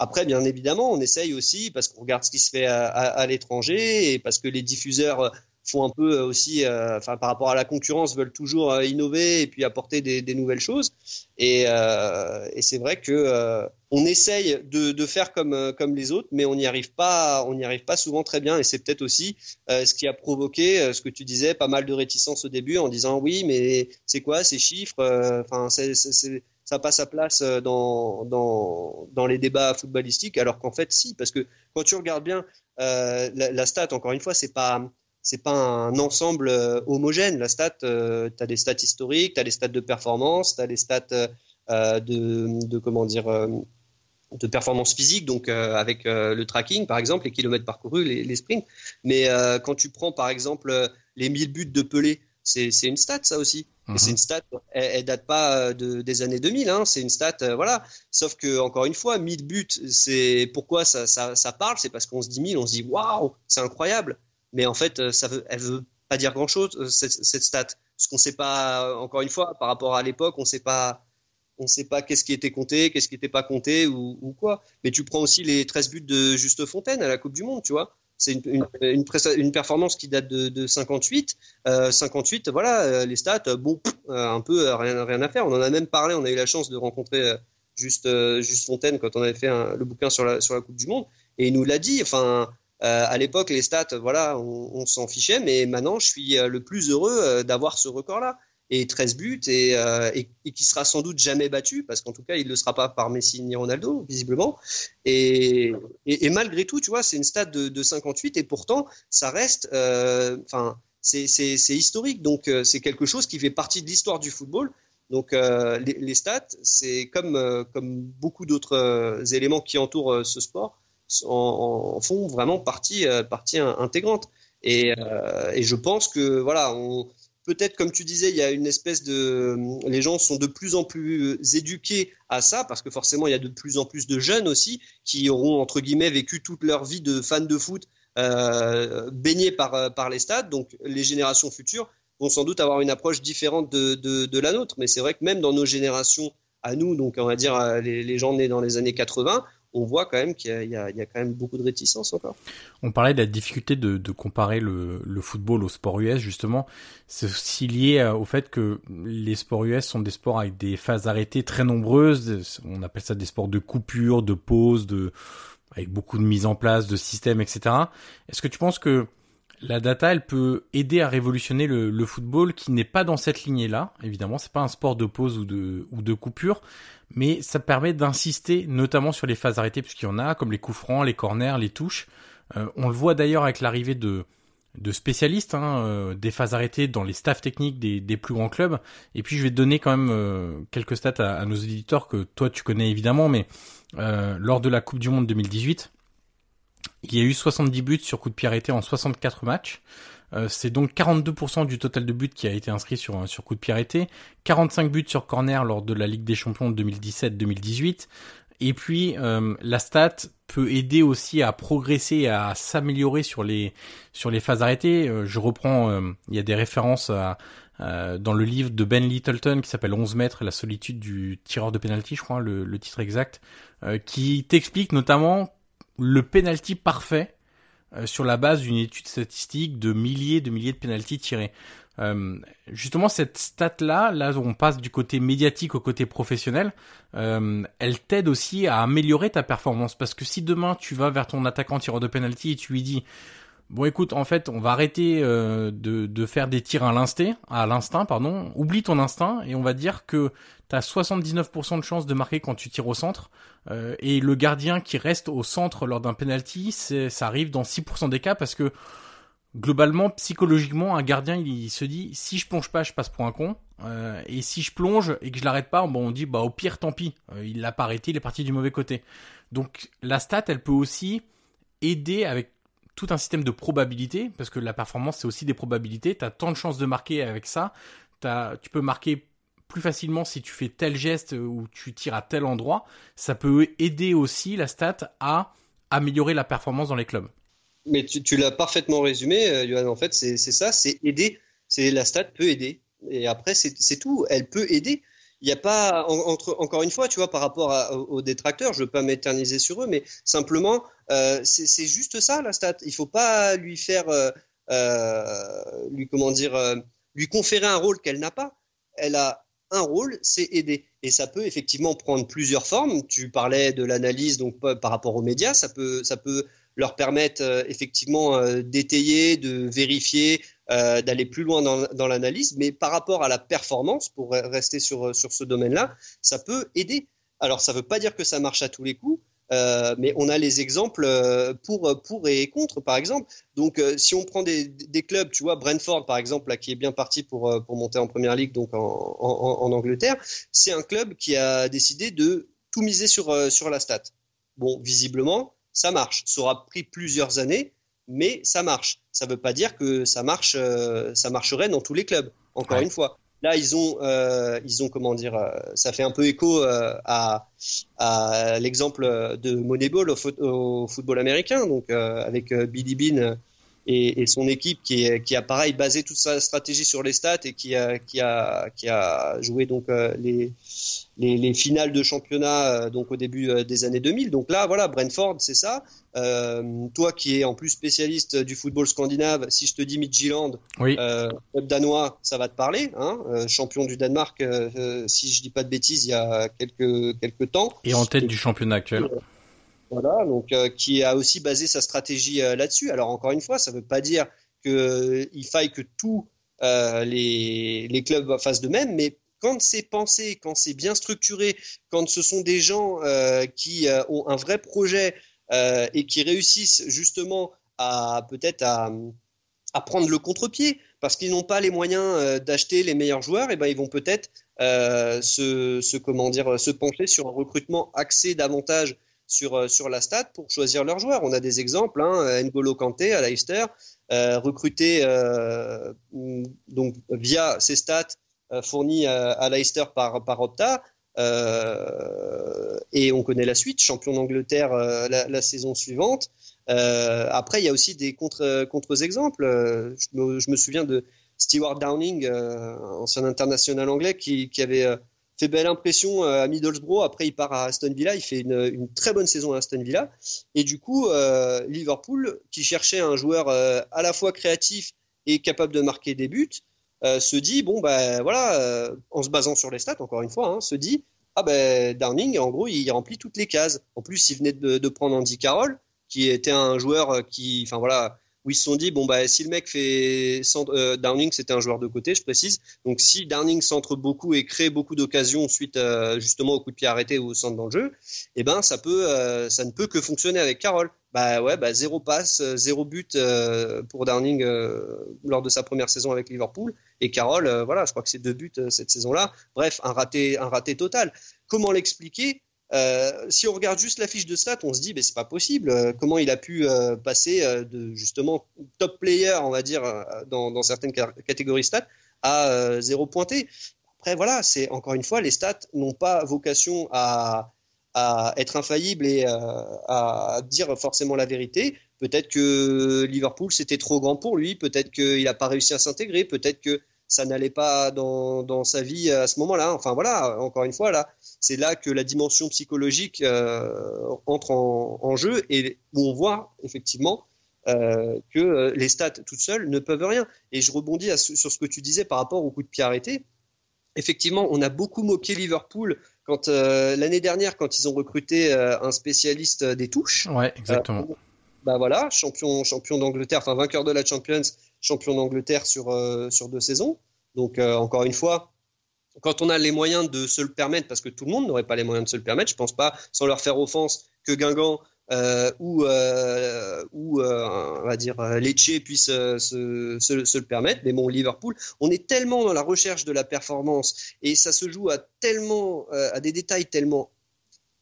[SPEAKER 3] après bien évidemment on essaye aussi parce qu'on regarde ce qui se fait à, à, à l'étranger et parce que les diffuseurs font un peu aussi, euh, enfin par rapport à la concurrence, veulent toujours euh, innover et puis apporter des, nouvelles choses. Et, euh, c'est vrai que euh, on essaye de, faire comme comme les autres, mais on n'y arrive pas, on n'y arrive pas souvent très bien. Et c'est peut-être aussi ce qui a provoqué ce que tu disais, pas mal de réticence au début en disant oui, mais c'est quoi ces chiffres Enfin, c'est ça passe sa place dans, dans, dans les débats footballistiques, alors qu'en fait, si, parce que quand tu regardes bien euh, la, la, stat, encore une fois, c'est pas c'est pas un ensemble euh, homogène. La stat, euh, tu as des stats historiques, tu as des stats de performance, tu as des stats euh, de, de, comment dire de performance physique, donc avec le tracking par exemple, les kilomètres parcourus, les, les sprints. Mais quand tu prends par exemple les 1000 buts de Pelé, c'est une stat ça aussi. C'est mhm. une stat, elle, elle date pas de, des années 2000, hein, c'est une stat, voilà. Sauf que encore une fois, 1000 buts, c'est pourquoi ça, ça, ça parle, c'est parce qu'on se dit 1000, on se dit waouh, c'est incroyable mais en fait, euh, ça veut, elle veut pas dire grand chose euh, cette, stat, parce qu'on sait pas, encore une fois, par rapport à l'époque, on sait pas, on sait pas qu'est-ce qui était compté, qu'est-ce qui n'était pas compté ou, quoi. Mais tu prends aussi les 13 buts de Juste Fontaine à la Coupe du Monde, tu vois. C'est une, performance qui date de, de 58. Euh, 58, voilà, les stats, bon, un peu rien, à faire. On en a même parlé, on a eu la chance de rencontrer Juste, Fontaine quand on avait fait le bouquin sur la, sur la Coupe du Monde. Et il nous l'a dit, enfin, à l'époque, les stats, voilà, on, s'en fichait, mais maintenant, je suis euh, le plus heureux euh, d'avoir ce record-là. Et 13 buts, et, et, et, qui sera sans doute jamais battu, parce qu'en tout cas, il ne le sera pas par Messi ni Ronaldo, visiblement. Et, malgré tout, tu vois, c'est une stat de, de, 58, et pourtant, ça reste, enfin, c'est historique. Donc, c'est quelque chose qui fait partie de l'histoire du football. Donc, les, stats, c'est comme beaucoup d'autres éléments qui entourent ce sport en, font vraiment partie, euh, intégrante. Et, euh, et, je pense que voilà, peut-être comme tu disais, il y a une espèce de, les gens sont de plus en plus éduqués à ça parce que forcément il y a de plus en plus de jeunes aussi qui auront entre guillemets vécu toute leur vie de fans de foot euh, baignés par les stades. Donc les générations futures vont sans doute avoir une approche différente de, la nôtre. Mais c'est vrai que même dans nos générations à nous, donc on va dire les gens nés dans les années 80, on voit quand même qu'il y, y, y, a quand même beaucoup de réticence encore.
[SPEAKER 2] On parlait de la difficulté de, de comparer le, le, football au sport US, justement. C'est aussi lié au fait que les sports US sont des sports avec des phases arrêtées très nombreuses. On appelle ça des sports de coupure, de pause, de avec beaucoup de mise en place, de systèmes, etc. Est-ce que tu penses que la data, elle peut aider à révolutionner le, football qui n'est pas dans cette lignée-là. Évidemment, c'est pas un sport de pause ou de, ou de coupure, mais ça permet d'insister notamment sur les phases arrêtées puisqu'il y en a, comme les coups francs, les corners, les touches. Euh, on le voit d'ailleurs avec l'arrivée de, spécialistes hein, euh, des phases arrêtées dans les staffs techniques des, plus grands clubs. Et puis je vais donner quand même euh, quelques stats à, à, nos éditeurs que toi tu connais évidemment, mais lors de la Coupe du Monde 2018, Il y a eu 70 buts sur coup de pied arrêté en 64 matchs. Euh, c'est donc 42% du total de buts qui a été inscrit sur, sur coup de pied arrêté, 45 buts sur corner lors de la Ligue des Champions de 2017-2018. Et puis euh, la stat peut aider aussi à progresser, à s'améliorer sur les sur les phases arrêtées. Euh, je reprends, il y a des références dans le livre de Ben Littleton qui s'appelle 11 mètres, la solitude du tireur de penalty, je crois, le, le titre exact, qui t'explique notamment le penalty parfait euh, sur la base d'une étude statistique de milliers de milliers de penalties tirés. Euh, justement, cette stat-là, là on passe du côté médiatique au côté professionnel, euh, elle t'aide aussi à améliorer ta performance. Parce que si demain tu vas vers ton attaquant tireur de penalty et tu lui dis Bon écoute, en fait, on va arrêter euh, de, faire des tirs à l'instinct, à l'instinct, pardon. Oublie ton instinct et on va dire que tu as 79% de chances de marquer quand tu tires au centre. Euh, et le gardien qui reste au centre lors d'un penalty, ça arrive dans 6% des cas parce que globalement, psychologiquement, un gardien, il, se dit si je plonge pas, je passe pour un con. Euh, et si je plonge et que je l'arrête pas, bon, on dit bah au pire, tant pis. il l'a pas arrêté, il est parti du mauvais côté. Donc la stat, elle peut aussi aider avec tout un système de probabilité, parce que la performance, c'est aussi des probabilités. Tu as tant de chances de marquer avec ça. As, tu peux marquer plus facilement si tu fais tel geste ou tu tires à tel endroit. Ça peut aider aussi la stat à améliorer la performance dans les clubs.
[SPEAKER 3] Mais tu, l'as parfaitement résumé, euh, Johan. En fait, c'est ça, c'est aider. C'est la stat peut aider. Et après, c'est tout. Elle peut aider il n'y a pas, encore une fois, tu vois, par rapport aux détracteurs, je ne veux pas m'éterniser sur eux, mais simplement, euh, c'est juste ça la stat. Il ne faut pas lui faire, euh, euh, lui comment dire, lui conférer un rôle qu'elle n'a pas. Elle a un rôle, c'est aider. Et ça peut effectivement prendre plusieurs formes. Tu parlais de l'analyse donc par rapport aux médias, ça peut, ça peut leur permettre effectivement d'étayer, de vérifier, euh, d'aller plus loin dans, l'analyse, mais par rapport à la performance, pour rester sur, sur ce domaine-là, ça peut aider. Alors, ça ne veut pas dire que ça marche à tous les coups, euh, mais on a les exemples euh, pour, pour et contre, par exemple. Donc, si on prend des, clubs, tu vois, Brentford, par exemple, qui est bien parti pour, pour monter en première ligue, donc en, en, en Angleterre, c'est un club qui a décidé de tout miser sur, sur la stat. Bon, visiblement, ça marche. Ça aura pris plusieurs années, mais ça marche. Ça ne veut pas dire que ça marche, euh, ça marcherait dans tous les clubs. Encore une fois, là ils ont, euh, ils ont comment dire, euh, ça fait un peu écho à, à l'exemple de Moneyball au, au, football américain, donc avec Billy Bean et, et, son équipe qui, est, qui a pareil basé toute sa stratégie sur les stats et qui a, qui a, qui a joué donc les les, les, finales de championnat euh, donc au début euh, des années 2000. Donc là, voilà, Brentford, c'est ça. Euh, toi qui es en plus spécialiste du football scandinave, si je te dis Midtjylland,
[SPEAKER 2] oui.
[SPEAKER 3] euh, danois, ça va te parler. Hein euh, champion du Danemark, si je dis pas de bêtises, il y a quelques quelques temps.
[SPEAKER 2] Et en tête du championnat actuel.
[SPEAKER 3] Voilà, donc qui a aussi basé sa stratégie là-dessus. Alors encore une fois, ça ne veut pas dire qu'il faille que tous les, clubs fassent de même, mais quand c'est pensé, quand c'est bien structuré, quand ce sont des gens euh, qui euh, ont un vrai projet euh, et qui réussissent justement à peut-être à, prendre le contre-pied parce qu'ils n'ont pas les moyens d'acheter les meilleurs joueurs, et ben ils vont peut-être se, comment dire se pencher sur un recrutement axé davantage sur, sur la stat pour choisir leurs joueurs. On a des exemples, hein, N'Golo Kanté à Leicester, recruté donc via ses stats euh, fourni à, Leicester par, par Opta. Euh, et on connaît la suite, champion d'Angleterre euh, la, saison suivante. après, il y a aussi des contre, contre-exemples. Je me, souviens de Stewart Downing, ancien international anglais, qui, avait fait belle impression à Middlesbrough. Après, il part à Aston Villa. Il fait une, très bonne saison à Aston Villa. Et du coup, Liverpool, qui cherchait un joueur à la fois créatif et capable de marquer des buts, euh, se dit bon ben voilà, euh, en se basant sur les stats encore une fois, hein, se dit ah ben Downing en gros il remplit toutes les cases. En plus il venait de, de prendre Andy Carroll qui était un joueur euh, qui enfin voilà où ils se sont dit bon bah si le mec fait euh, Downing c'était un joueur de côté je précise. Donc si Downing centre beaucoup et crée beaucoup d'occasions suite euh, justement au coup de pied arrêté ou au centre dans le jeu eh ben ça peut euh, ça ne peut que fonctionner avec Carroll. Bah ouais bah zéro passe zéro but pour Downing lors de sa première saison avec Liverpool. Et Carroll voilà je crois que c'est deux buts cette saison là bref un raté un raté total. Comment l'expliquer? Si on regarde juste la fiche de stats, on se dit, mais c'est pas possible. comment il a pu passer de justement top player, on va dire, dans, certaines catégories stats, à zéro pointé. Après, voilà, c'est encore une fois, les stats n'ont pas vocation à, être infaillibles et à dire forcément la vérité. Peut-être que Liverpool c'était trop grand pour lui, peut-être qu'il n'a pas réussi à s'intégrer, peut-être que ça n'allait pas dans, sa vie à ce moment-là. Enfin voilà, encore une fois là, c'est là que la dimension psychologique euh, entre en, en, jeu et où on voit effectivement euh, que euh, les stats toutes seules ne peuvent rien. Et je rebondis sur ce que tu disais par rapport au coup de pied arrêté. Effectivement, on a beaucoup moqué Liverpool quand euh, l'année dernière, quand ils ont recruté un spécialiste des touches.
[SPEAKER 2] Ouais, exactement
[SPEAKER 3] bah voilà, champion, champion d'Angleterre, enfin vainqueur de la Champions, champion d'Angleterre sur, sur deux saisons. Donc encore une fois, quand on a les moyens de se le permettre, parce que tout le monde n'aurait pas les moyens de se le permettre, je pense pas, sans leur faire offense, que Guingamp euh, ou, ou on va dire Lecce puisse se, se, le permettre. Mais bon, Liverpool, on est tellement dans la recherche de la performance et ça se joue à tellement à des détails tellement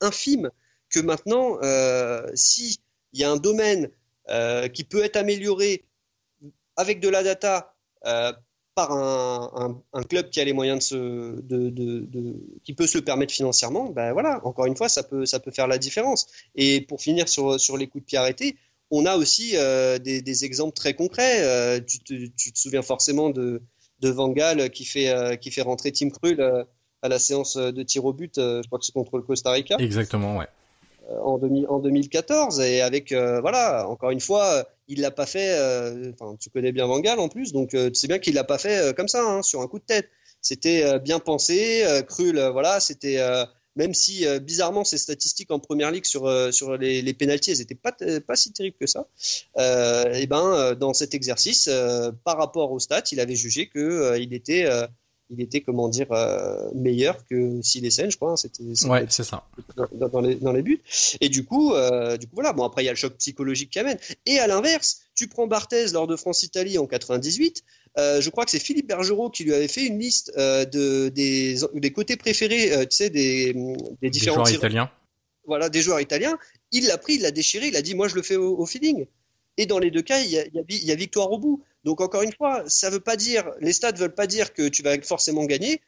[SPEAKER 3] infimes que maintenant, si il y a un domaine euh, qui peut être amélioré avec de la data euh, par un, club qui a les moyens de qui peut se le permettre financièrement, ben voilà, encore une fois, ça peut, ça peut faire la différence. Et pour finir sur, sur les coups de pied arrêtés, on a aussi euh, des, exemples très concrets. tu, te, souviens forcément de, Van Gaal qui fait, qui fait rentrer Tim Krul à la séance de tir au but, je crois que c'est contre le Costa Rica.
[SPEAKER 2] Exactement, ouais
[SPEAKER 3] en, en 2014 et avec euh, voilà encore une fois il l'a pas fait euh, enfin tu connais bien Van en plus donc euh, tu sais bien qu'il l'a pas fait comme ça hein, sur un coup de tête. C'était bien pensé cru voilà c'était même si bizarrement ces statistiques en première ligue sur sur les, les pénalties elles étaient pas pas si terribles que ça et ben dans cet exercice par rapport aux stats il avait jugé que il était il était comment dire euh, meilleur que Silesen, je crois. Hein,
[SPEAKER 2] c'était ouais, c'est ça.
[SPEAKER 3] Dans, les, dans, les, buts. Et du coup, euh, du coup voilà. Bon après il y a le choc psychologique qui amène. Et à l'inverse, tu prends Barthez lors de France-Italie en 98. Euh, je crois que c'est Philippe Bergerot qui lui avait fait une liste de des, des côtés préférés, tu sais, des,
[SPEAKER 2] des différents joueurs italiens.
[SPEAKER 3] Voilà, des joueurs italiens. Il l'a pris, il l'a déchiré, il a dit moi je le fais au, feeling. Et dans les deux cas, il y, a, il y a victoire au bout. Donc encore une fois, ça veut pas dire, les stats veulent pas dire que tu vas forcément gagner,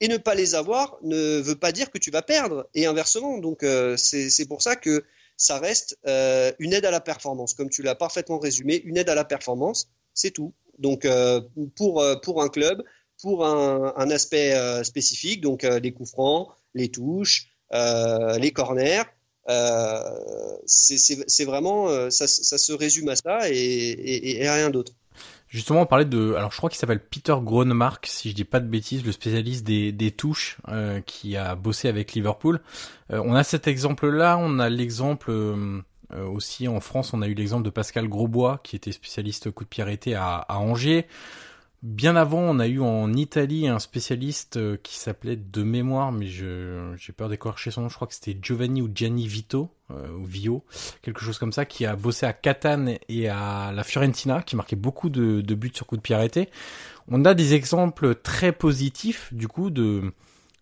[SPEAKER 3] et ne pas les avoir ne veut pas dire que tu vas perdre, et inversement. Donc euh, c'est pour ça que ça reste euh, une aide à la performance, comme tu l'as parfaitement résumé, une aide à la performance, c'est tout. Donc euh, pour pour un club, pour un, un aspect spécifique, donc les coups francs, les touches, les corners. C'est vraiment ça, ça, se résume à ça et, et, et rien d'autre.
[SPEAKER 2] Justement, on parlait de, alors je crois qu'il s'appelle Peter Gronemark, si je dis pas de bêtises, le spécialiste des, des touches euh, qui a bossé avec Liverpool. Euh, on a cet exemple-là, on a l'exemple euh, aussi en France, on a eu l'exemple de Pascal Grosbois qui était spécialiste coup de pied arrêté à, à Angers. Bien avant, on a eu en Italie un spécialiste euh, qui s'appelait de mémoire, mais j'ai peur d'écorcher son nom. Je crois que c'était Giovanni ou Gianni Vito euh, ou Vio, quelque chose comme ça, qui a bossé à Catane et à la Fiorentina, qui marquait beaucoup de, de buts sur coup de pied arrêté. On a des exemples très positifs du coup de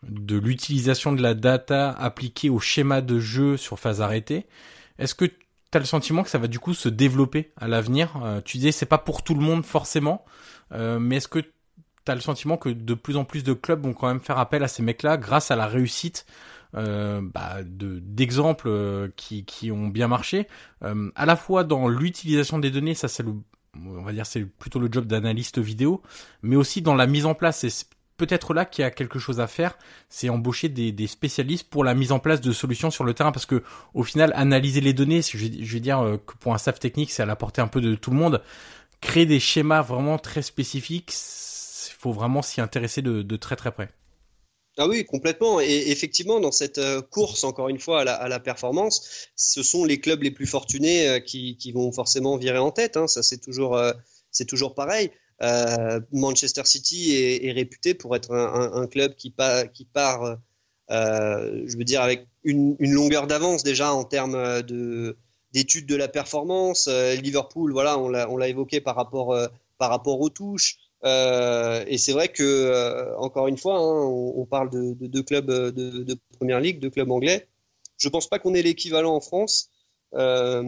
[SPEAKER 2] de l'utilisation de la data appliquée au schéma de jeu sur phase arrêtée. Est-ce que tu as le sentiment que ça va du coup se développer à l'avenir euh, Tu disais c'est pas pour tout le monde forcément. Euh, mais est-ce que tu as le sentiment que de plus en plus de clubs vont quand même faire appel à ces mecs-là grâce à la réussite euh, bah, d'exemples euh, qui, qui ont bien marché, euh, à la fois dans l'utilisation des données, ça c'est le, on va dire c'est plutôt le job d'analyste vidéo, mais aussi dans la mise en place. C'est peut-être là qu'il y a quelque chose à faire, c'est embaucher des, spécialistes pour la mise en place de solutions sur le terrain, parce que au final, analyser les données, je, je vais dire que pour un staff technique, c'est à la portée un peu de tout le monde créer des schémas vraiment très spécifiques, il faut vraiment s'y intéresser de, très très près.
[SPEAKER 3] Ah oui, complètement. Et effectivement, dans cette euh, course, encore une fois, à la, performance, ce sont les clubs les plus fortunés euh, qui, vont forcément virer en tête. Hein. Ça, c'est toujours, euh, c'est toujours pareil. Manchester City est, réputé pour être un, club qui, part, je veux dire, avec une longueur d'avance déjà en termes de, d'études de la performance. Euh, Liverpool, voilà, on l'a évoqué par rapport, euh, aux touches. Euh, et c'est vrai que, encore une fois, hein, on, parle de deux clubs de, première ligue, deux clubs anglais. Je pense pas qu'on ait l'équivalent en France. Euh,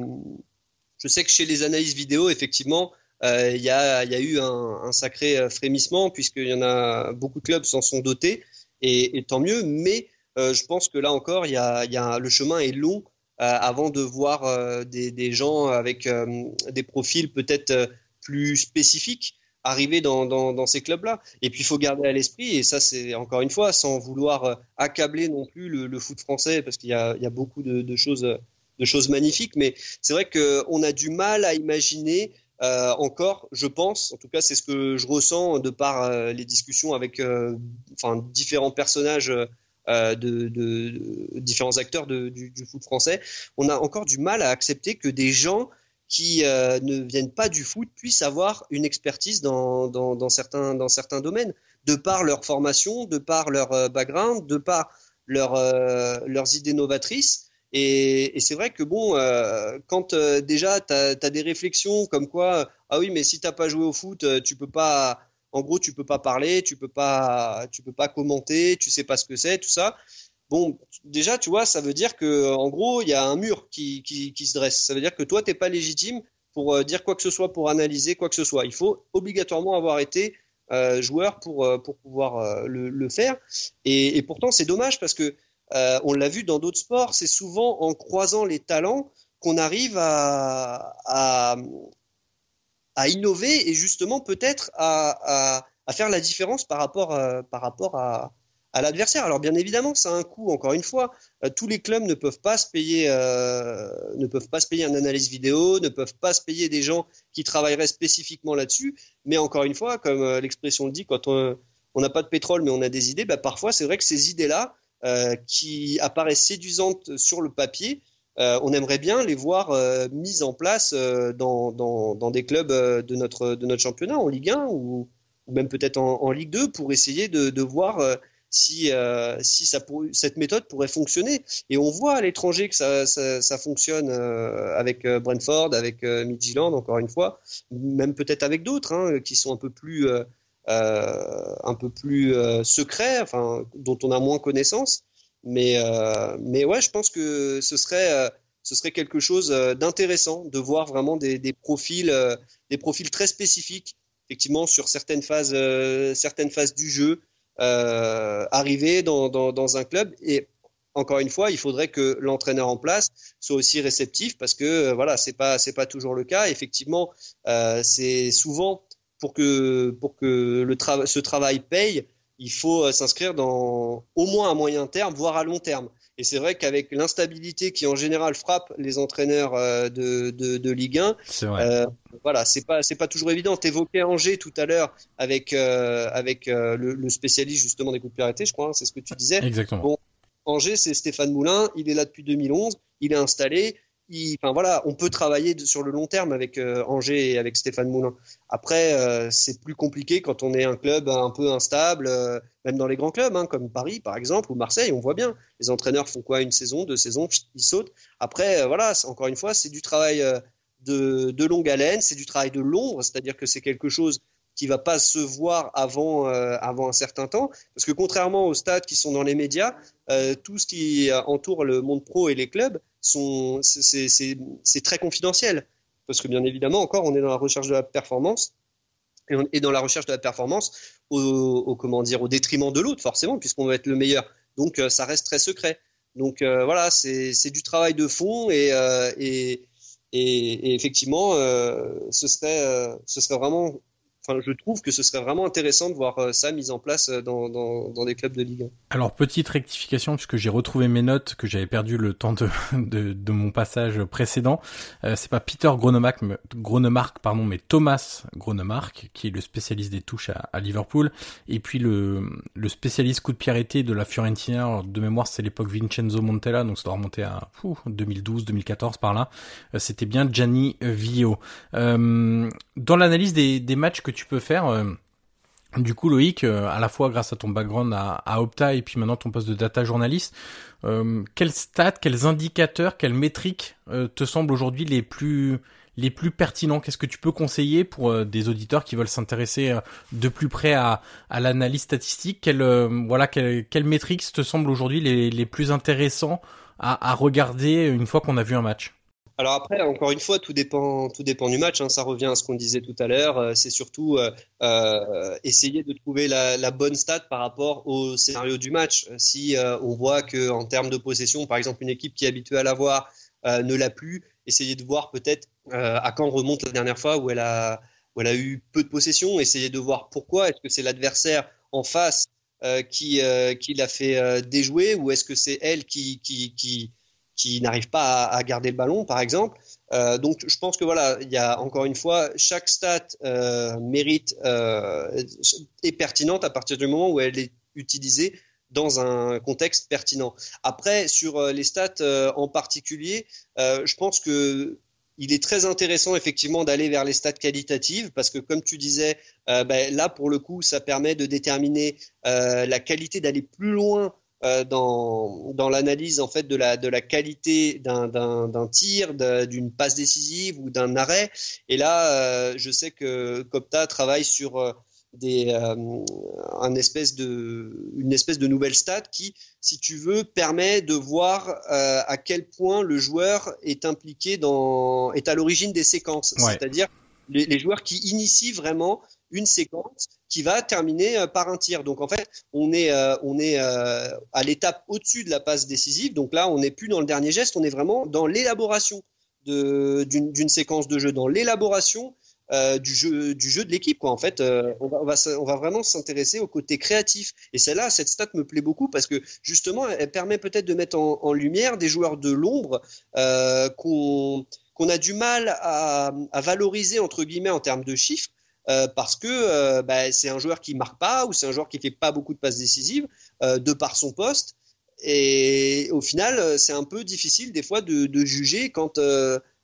[SPEAKER 3] je sais que chez les analyses vidéo, effectivement, euh, il y, a, eu un, sacré frémissement puisqu'il y en a beaucoup de clubs s'en sont dotés et, tant mieux. Mais je pense que là encore, le chemin est long avant de voir des, gens avec des profils peut-être plus spécifiques arriver dans, ces clubs-là. Et puis il faut garder à l'esprit, et ça c'est encore une fois, sans vouloir euh, accabler non plus le, foot français, parce qu'il y a, beaucoup de choses magnifiques, mais c'est vrai qu'on a du mal à imaginer euh, encore, je pense, en tout cas c'est ce que je ressens de par euh, les discussions avec euh, différents personnages. De, différents acteurs du, foot français, on a encore du mal à accepter que des gens qui ne viennent pas du foot puissent avoir une expertise dans, certains, dans certains domaines, de par leur formation, de par leur background, de par leur, leurs idées novatrices. Et, c'est vrai que bon, euh, quand euh, déjà tu as, des réflexions comme quoi, ah oui, mais si t'as pas joué au foot, tu peux pas, en gros, tu peux pas parler, tu peux pas, tu peux pas commenter, tu sais pas ce que c'est, tout ça. Bon, déjà, tu vois, ça veut dire que, en gros, il y a un mur qui, qui, se dresse. Ça veut dire que toi, t'es pas légitime pour euh, dire quoi que ce soit, pour analyser quoi que ce soit. Il faut obligatoirement avoir été euh, joueur pour, euh, pour pouvoir euh, le, faire. Et pourtant, c'est dommage parce que on l'a vu dans d'autres sports, c'est souvent en croisant les talents qu'on arrive à, innover et justement peut-être à, faire la différence par rapport, rapport à, l'adversaire. Alors bien évidemment, ça a un coût. Encore une fois, euh, tous les clubs ne peuvent pas se payer, euh, ne un analyse vidéo, ne peuvent pas se payer des gens qui travailleraient spécifiquement là-dessus. Mais encore une fois, comme euh, l'expression le dit, quand on n'a pas de pétrole mais on a des idées, bah, parfois c'est vrai que ces idées-là, euh, qui apparaissent séduisantes sur le papier, euh, on aimerait bien les voir mises en place dans, des clubs de notre, de notre championnat en Ligue 1 ou, même peut-être en, Ligue 2 pour essayer de, voir si, euh, si ça cette méthode pourrait fonctionner. Et on voit à l'étranger que ça, ça, fonctionne euh, avec euh, Brentford, avec euh, Midtjylland, encore une fois, même peut-être avec d'autres hein, qui sont un peu plus, euh, un peu plus secrets, enfin, dont on a moins connaissance. Mais, mais ouais, je pense que ce serait, ce serait quelque chose d'intéressant de voir vraiment des, des profils, des profils très spécifiques, effectivement, sur certaines phases, certaines phases du jeu euh, arriver dans, dans, dans, un club et encore une fois, il faudrait que l'entraîneur en place soit aussi réceptif parce que euh, voilà, c'est pas pas toujours le cas. Effectivement, euh, c'est souvent pour que pour que le tra ce travail paye, il faut euh, s'inscrire dans au moins à moyen terme, voire à long terme. Et c'est vrai qu'avec l'instabilité qui en général frappe les entraîneurs euh, de, de, de, Ligue 1, euh, voilà, c'est pas c'est pas toujours évident. T'évoquais Angers tout à l'heure avec euh, avec euh, le, le, spécialiste justement des piraterie, je crois, hein, c'est ce que tu disais.
[SPEAKER 2] Exactement.
[SPEAKER 3] Bon, Angers, c'est Stéphane Moulin, il est là depuis 2011, il est installé, voilà, on peut travailler sur le long terme avec euh, Angers et avec Stéphane Moulin. Après, euh, c'est plus compliqué quand on est un club un peu instable, euh, même dans les grands clubs, hein, comme Paris par exemple ou Marseille, on voit bien. Les entraîneurs font quoi? Une saison, deux saisons, ils sautent. Après, voilà, encore une fois, c'est du travail de, longue haleine, c'est du travail de l'ombre, c'est-à-dire que c'est quelque chose qui va pas se voir avant un certain temps parce que contrairement aux stades qui sont dans les médias tout ce qui entoure le monde pro et les clubs c'est très confidentiel. Parce que bien évidemment encore on est dans la recherche de la performance. Et, on, dans la recherche de la performance au, comment dire au détriment de l'autre forcément puisqu'on va être le meilleur. Donc euh, ça reste très secret. Donc euh, voilà c'est du travail de fond et, euh, et effectivement, ce serait, ce serait vraiment enfin, je trouve que ce serait vraiment intéressant de voir euh, ça mis en place euh, dans, dans, dans des clubs de Ligue 1.
[SPEAKER 2] Alors, petite rectification, puisque j'ai retrouvé mes notes que j'avais perdu le temps de, <laughs> de, de mon passage précédent. Euh, c'est pas Peter Gronemark, Gronemark, pardon, mais Thomas Gronemark, qui est le spécialiste des touches à, à Liverpool, et puis le, le spécialiste coup de pied arrêté de la Fiorentina. De mémoire, c'est l'époque Vincenzo Montella, donc ça doit remonter à 2012, 2014 par là. Euh, C'était bien Gianni Vio. Euh, dans l'analyse des, des matchs que tu peux faire. Euh, du coup, Loïc, euh, à la fois grâce à ton background à, à Opta et puis maintenant ton poste de data journaliste, euh, quels stats, quels indicateurs, quelles métriques euh, te semblent aujourd'hui les plus les plus pertinents? Qu'est-ce que tu peux conseiller pour euh, des auditeurs qui veulent s'intéresser euh, de plus près à, à l'analyse statistique? Quelles voilà quelles, métriques te semblent aujourd'hui les, les plus intéressants à, regarder une fois qu'on a vu un match?
[SPEAKER 3] Alors après, encore une fois, tout dépend, tout dépend du match. Hein. Ça revient à ce qu'on disait tout à l'heure. Euh, c'est surtout euh, essayer de trouver la, bonne stat par rapport au scénario du match. Si on voit que en termes de possession, par exemple, une équipe qui est habituée à l'avoir ne l'a plus, essayer de voir peut-être à quand remonte la dernière fois où elle a, où elle a eu peu de possession. Essayer de voir pourquoi. Est-ce que c'est l'adversaire en face euh, qui, euh, qui l'a fait euh, déjouer ou est-ce que c'est elle qui, qui, qui, qui n'arrive pas à, garder le ballon, par exemple Donc, je pense que voilà, il y a encore une fois, chaque stat mérite est pertinente à partir du moment où elle est utilisée dans un contexte pertinent. Après, sur les stats en particulier, je pense que il est très intéressant effectivement d'aller vers les stats qualitatives parce que comme tu disais, euh, ben, là pour le coup, ça permet de déterminer euh, la qualité d'aller plus loin euh, dans, dans l'analyse en fait de la, de la qualité d'un tir, d'une passe décisive ou d'un arrêt. Et là, je sais que Copta travaille sur des, euh, un espèce de, une espèce de nouvelle stat qui, si tu veux, permet de voir euh, à quel point le joueur est impliqué dans, est à l'origine des séquences. C'est-à-dire les, les, joueurs qui initient vraiment une séquence qui va terminer euh, par un tir. Donc en fait, on est, on est à l'étape au-dessus de la passe décisive. Donc là, on n'est plus dans le dernier geste, on est vraiment dans l'élaboration d'une séquence de jeu, dans l'élaboration euh, du jeu du jeu de l'équipe en fait euh, on, va, on, va, vraiment s'intéresser au côté créatif et celle-là cette stat me plaît beaucoup parce que justement elle permet peut-être de mettre en, lumière des joueurs de l'ombre euh, qu'on a du mal à, à, valoriser entre guillemets en termes de chiffres euh, parce que euh, bah, c'est un joueur qui marque pas ou c'est un joueur qui fait pas beaucoup de passes décisives de par son poste et au final c'est un peu difficile des fois de, de juger quand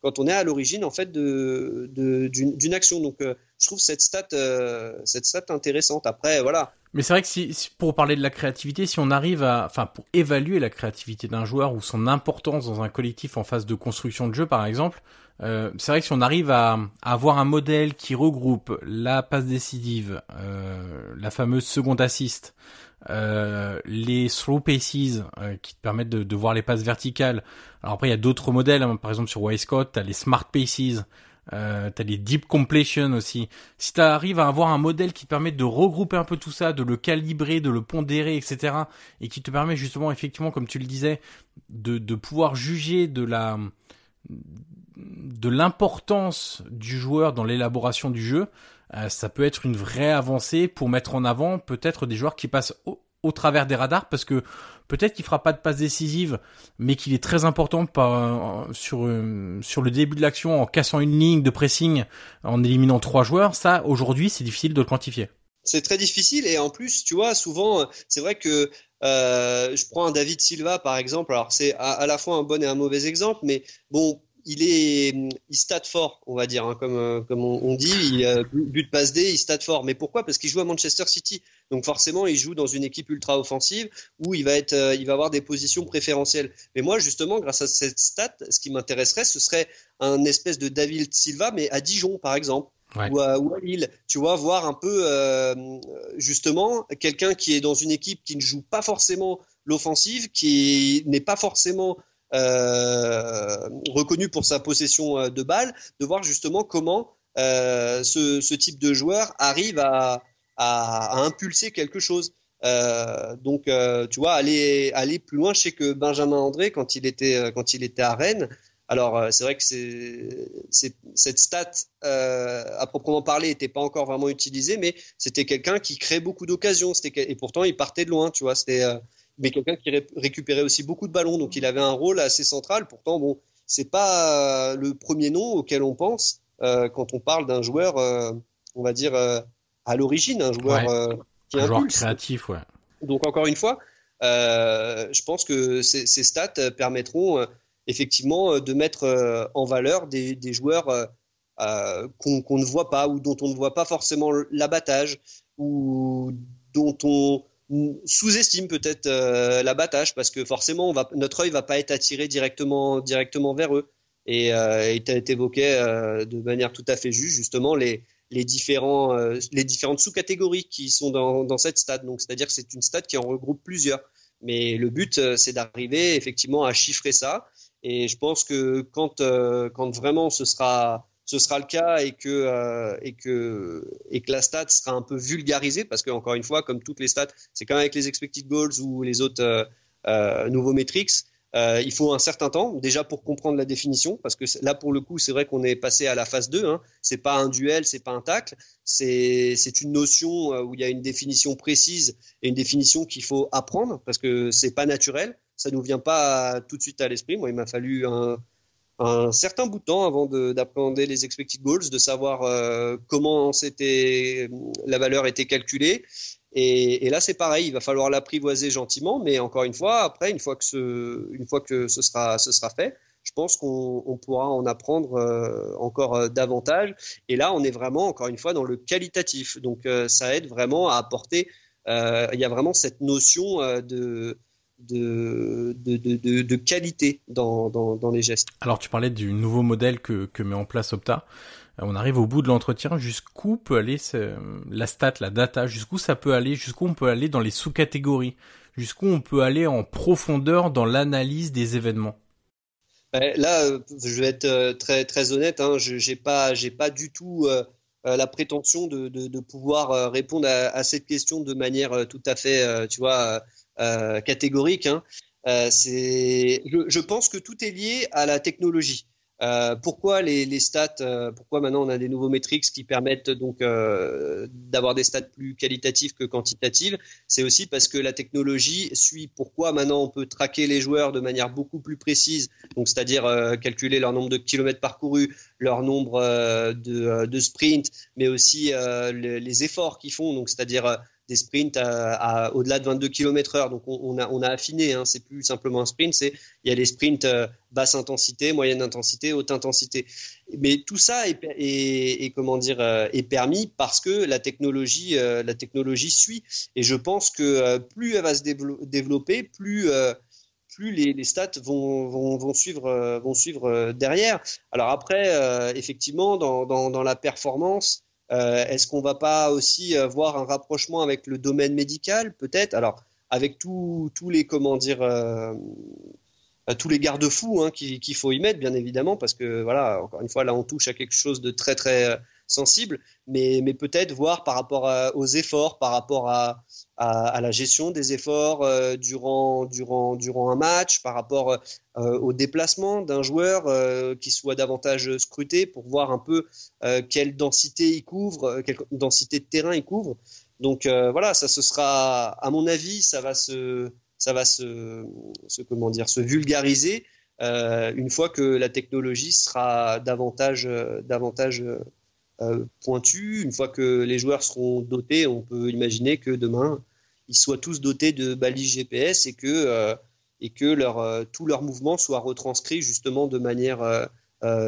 [SPEAKER 3] quand on est à l'origine en fait de, d'une, action. Donc euh, je trouve cette stat euh, cette stat intéressante. Après voilà.
[SPEAKER 2] Mais c'est vrai que si, pour parler de la créativité, si on arrive à, enfin pour évaluer la créativité d'un joueur ou son importance dans un collectif en phase de construction de jeu par exemple, euh, c'est vrai que si on arrive à, avoir un modèle qui regroupe la passe décisive, la fameuse seconde assist, euh, les throw paces euh, qui te permettent de, de, voir les passes verticales. Alors après il y a d'autres modèles, hein. par exemple sur Wisecout, t'as les smart paces, euh, t'as les deep completion aussi. Si tu arrives à avoir un modèle qui te permet de regrouper un peu tout ça, de le calibrer, de le pondérer, etc., et qui te permet justement effectivement, comme tu le disais, de, de pouvoir juger de la de l'importance du joueur dans l'élaboration du jeu, euh, ça peut être une vraie avancée pour mettre en avant peut-être des joueurs qui passent au, travers des radars parce que peut-être qu'il fera pas de passe décisive mais qu'il est très important par, sur euh, sur le début de l'action en cassant une ligne de pressing en éliminant trois joueurs ça aujourd'hui c'est difficile de le quantifier.
[SPEAKER 3] C'est très difficile et en plus tu vois souvent c'est vrai que euh, je prends un David Silva par exemple. Alors c'est à, la fois un bon et un mauvais exemple mais bon il est, il stat fort, on va dire, hein, comme, euh, comme on, dit, il a but passe D, il stat fort. Mais pourquoi? Parce qu'il joue à Manchester City, donc forcément, il joue dans une équipe ultra offensive où il va être, euh, il va avoir des positions préférentielles. Mais moi, justement, grâce à cette stat, ce qui m'intéresserait, ce serait un espèce de David Silva, mais à Dijon, par exemple. Ou, à, ou, à, Lille, tu vois, voir un peu euh, justement quelqu'un qui est dans une équipe qui ne joue pas forcément l'offensive, qui n'est pas forcément euh, reconnu pour sa possession euh, de balles, de voir justement comment euh, ce, type de joueur arrive à, impulser quelque chose. donc, tu vois, aller plus loin. Je sais que Benjamin André, quand il était quand il était à Rennes, alors c'est vrai que cette stat à proprement parler n'était pas encore vraiment utilisée, mais c'était quelqu'un qui crée beaucoup d'occasions. Et pourtant, il partait de loin. Tu vois, mais quelqu'un qui récupérait aussi beaucoup de ballons. Donc il avait un rôle assez central. Pourtant, bon, c'est pas euh, le premier nom auquel on pense euh, quand on parle d'un joueur, euh, on va dire à l'origine, un joueur
[SPEAKER 2] qui un joueur créatif, ouais.
[SPEAKER 3] Donc encore une fois, je pense que ces, ces stats permettront effectivement de mettre en valeur des, des joueurs qu'on ne voit pas ou dont on ne voit pas forcément l'abattage ou dont on sous-estime peut-être euh, l'abattage parce que forcément notre œil va pas être attiré directement directement vers eux. Et euh, il a été évoqué euh, de manière tout à fait juste justement les les différents euh, les différentes sous-catégories qui sont dans, dans cette stade. Donc c'est-à-dire que c'est une stade qui en regroupe plusieurs. Mais le but, c'est d'arriver effectivement à chiffrer ça. Et je pense que quand, quand vraiment ce sera, ce sera le cas et que, et, que, et que la stat sera un peu vulgarisée, parce que encore une fois, comme toutes les stats, c'est quand même avec les expected goals ou les autres nouveaux metrics, euh, il faut un certain temps déjà pour comprendre la définition, parce que là pour le coup c'est vrai qu'on est passé à la phase 2. Hein. C'est pas un duel, c'est pas un tacle, c'est une notion euh, où il y a une définition précise et une définition qu'il faut apprendre parce que c'est pas naturel, ça nous vient pas tout de suite à l'esprit. Moi il m'a fallu un, un certain bout de temps avant d'appréhender les expected goals, de savoir euh, comment c'était la valeur était calculée et, là, c'est pareil, il va falloir l'apprivoiser gentiment, mais encore une fois, après, une fois que ce, une fois que ce sera, ce sera fait, je pense qu'on on pourra en apprendre euh, encore euh, davantage. Et là, on est vraiment, encore une fois, dans le qualitatif. Donc, ça aide vraiment à apporter. il y a vraiment cette notion de de, de, de, de, qualité dans, dans, dans, les gestes.
[SPEAKER 2] Alors tu parlais du nouveau modèle que, que met en place Opta. Euh, on arrive au bout de l'entretien, jusqu'où peut aller la stat, la data, jusqu'où ça peut aller, jusqu'où on peut aller dans les sous-catégories, jusqu'où on peut aller en profondeur dans l'analyse des événements?
[SPEAKER 3] Ben, là, euh, je vais être euh, très très honnête, hein, je j'ai pas pas du tout la prétention de, de, pouvoir répondre à, cette question de manière tout à fait, tu vois, catégorique. Hein. c'est, je, pense que tout est lié à la technologie. Euh, pourquoi les, stats euh, Pourquoi maintenant on a des nouveaux métriques qui permettent donc euh, d'avoir des stats plus qualitatives que quantitatives? C'est aussi parce que la technologie suit. Pourquoi maintenant on peut traquer les joueurs de manière beaucoup plus précise, donc c'est-à-dire calculer leur nombre de kilomètres parcourus, leur nombre de, de sprints, mais aussi les, les, efforts qu'ils font, donc c'est-à-dire des sprints à, au-delà de 22 km heure. Donc on, a, on a affiné, hein, c'est plus simplement un sprint, c'est il y a les sprints euh, basse intensité, moyenne intensité, haute intensité. Mais tout ça est, comment dire euh, est permis parce que la technologie euh, la technologie suit. Et je pense que plus elle va se développer, plus plus les, stats vont, vont, suivre, vont suivre derrière. Alors après, effectivement, dans, dans, la performance, euh, est-ce qu'on va pas aussi euh, voir un rapprochement avec le domaine médical, peut-être? Alors, avec tous les comment dire euh, tous les garde-fous hein, qu'il faut y mettre, bien évidemment, parce que voilà, encore une fois, là, on touche à quelque chose de très très sensible, mais, peut-être voir par rapport aux efforts, par rapport à, la gestion des efforts euh, durant, un match, par rapport euh, au déplacement d'un joueur euh, qui soit davantage scruté pour voir un peu quelle densité il couvre, quelle densité de terrain il couvre. Donc voilà, ça ce sera, à mon avis, ça va se, se, vulgariser une fois que la technologie sera davantage, pointu. Une fois que les joueurs seront dotés, on peut imaginer que demain, ils soient tous dotés de balises GPS et que, euh, et que leur, euh, tous leurs mouvements soient retranscrits justement de manière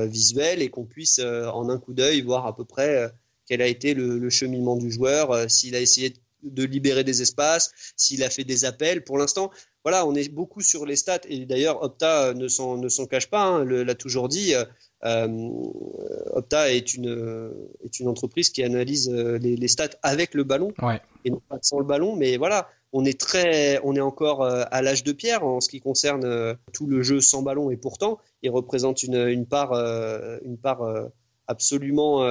[SPEAKER 3] visuelle et qu'on puisse en un coup d'œil voir à peu près quel a été le, cheminement du joueur, s'il a essayé de libérer des espaces, s'il a fait des appels. Pour l'instant, voilà, on est beaucoup sur les stats et d'ailleurs Opta ne s'en cache pas, hein, l'a toujours dit. Euh, Opta est une, est une entreprise qui analyse euh, les, stats avec le ballon et non pas sans le ballon. Mais voilà, on est très, on est encore euh, à l'âge de pierre en ce qui concerne tout le jeu sans ballon et pourtant il représente une, une part, une part absolument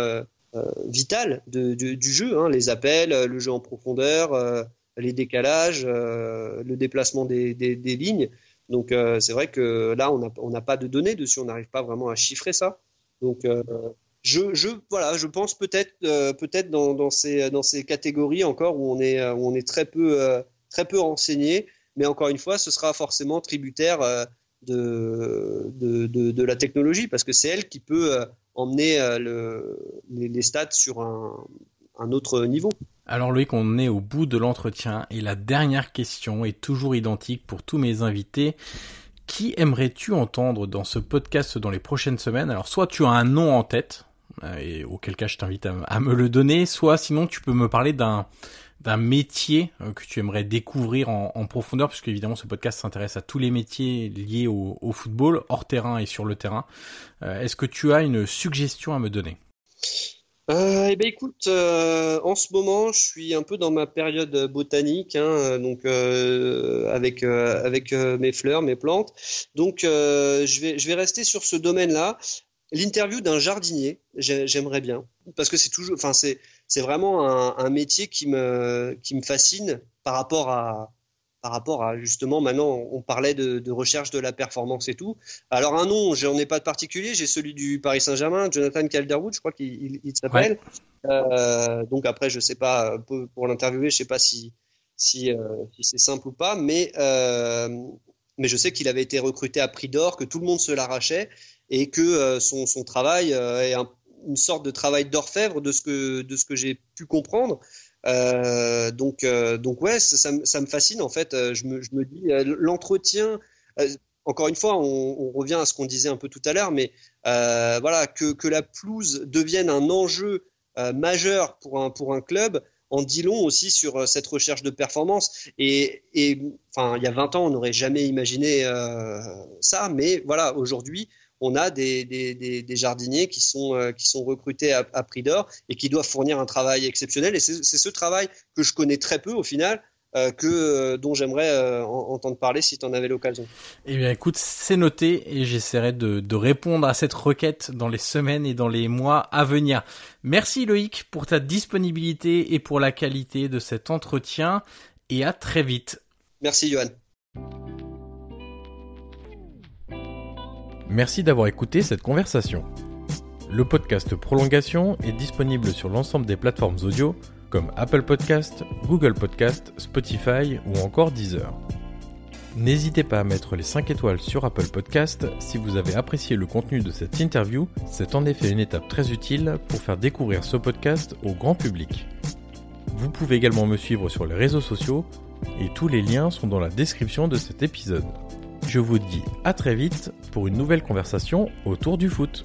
[SPEAKER 3] vitale du jeu. Hein, les appels, le jeu en profondeur, les décalages, le déplacement des, des, des lignes. Donc euh, c'est vrai que là, on n'a pas de données dessus, on n'arrive pas vraiment à chiffrer ça. Donc euh, je, je, voilà, je pense peut-être euh, peut-être dans, ces, dans ces catégories encore où on est, où on est très, peu, très peu renseigné, mais encore une fois, ce sera forcément tributaire de, de, de, de, la technologie parce que c'est elle qui peut emmener le, les, les, stats sur un, un autre niveau.
[SPEAKER 2] Alors Loïc, on est au bout de l'entretien et la dernière question est toujours identique pour tous mes invités. Qui aimerais-tu entendre dans ce podcast dans les prochaines semaines? Alors soit tu as un nom en tête, euh, et auquel cas je t'invite à, me le donner, soit sinon tu peux me parler d'un métier euh, que tu aimerais découvrir en, profondeur, puisque évidemment ce podcast s'intéresse à tous les métiers liés au, football, hors terrain et sur le terrain. Euh, est-ce que tu as une suggestion à me donner?
[SPEAKER 3] Euh, eh ben écoute, euh, en ce moment, je suis un peu dans ma période botanique, hein, donc euh, avec avec mes fleurs, mes plantes. Donc je vais je vais rester sur ce domaine-là. L'interview d'un jardinier, j'aimerais bien, parce que c'est toujours, enfin c'est c'est vraiment un, un, métier qui me qui me fascine par rapport à par rapport à justement maintenant on parlait de, recherche de la performance et tout. Alors un nom, j'en ai pas de particulier, j'ai celui du Paris Saint-Germain, Jonathan Calderwood, je crois qu'il s'appelle. Euh, donc après je sais pas pour, l'interviewer, je sais pas si si, euh, si c'est simple ou pas, mais euh, mais je sais qu'il avait été recruté à prix d'or, que tout le monde se l'arrachait et que son, son travail est une sorte de travail d'orfèvre de ce que de ce que j'ai pu comprendre. Euh, donc, euh, donc ouais, ça, me fascine en fait. Euh, je me, dis l'entretien. encore une fois, on, revient à ce qu'on disait un peu tout à l'heure, mais voilà que, que, la pelouse devienne un enjeu majeur pour un pour un club en dit long aussi sur cette recherche de performance. Et, et il y a 20 ans, on n'aurait jamais imaginé ça, mais voilà, aujourd'hui, on a des, jardiniers qui sont, euh, qui sont recrutés à, prix d'or et qui doivent fournir un travail exceptionnel. Et c'est ce travail que je connais très peu au final. Euh, que euh, dont j'aimerais entendre parler si tu en avais l'occasion.
[SPEAKER 2] Eh bien écoute, c'est noté et j'essaierai de, de, répondre à cette requête dans les semaines et dans les mois à venir. Merci Loïc pour ta disponibilité et pour la qualité de cet entretien et à très vite.
[SPEAKER 3] Merci Johan.
[SPEAKER 2] Merci d'avoir écouté cette conversation. Le podcast Prolongation est disponible sur l'ensemble des plateformes audio comme Apple Podcast, Google Podcast, Spotify ou encore Deezer. N'hésitez pas à mettre les 5 étoiles sur Apple Podcast si vous avez apprécié le contenu de cette interview, c'est en effet une étape très utile pour faire découvrir ce podcast au grand public. Vous pouvez également me suivre sur les réseaux sociaux et tous les liens sont dans la description de cet épisode. Je vous dis à très vite pour une nouvelle conversation autour du foot.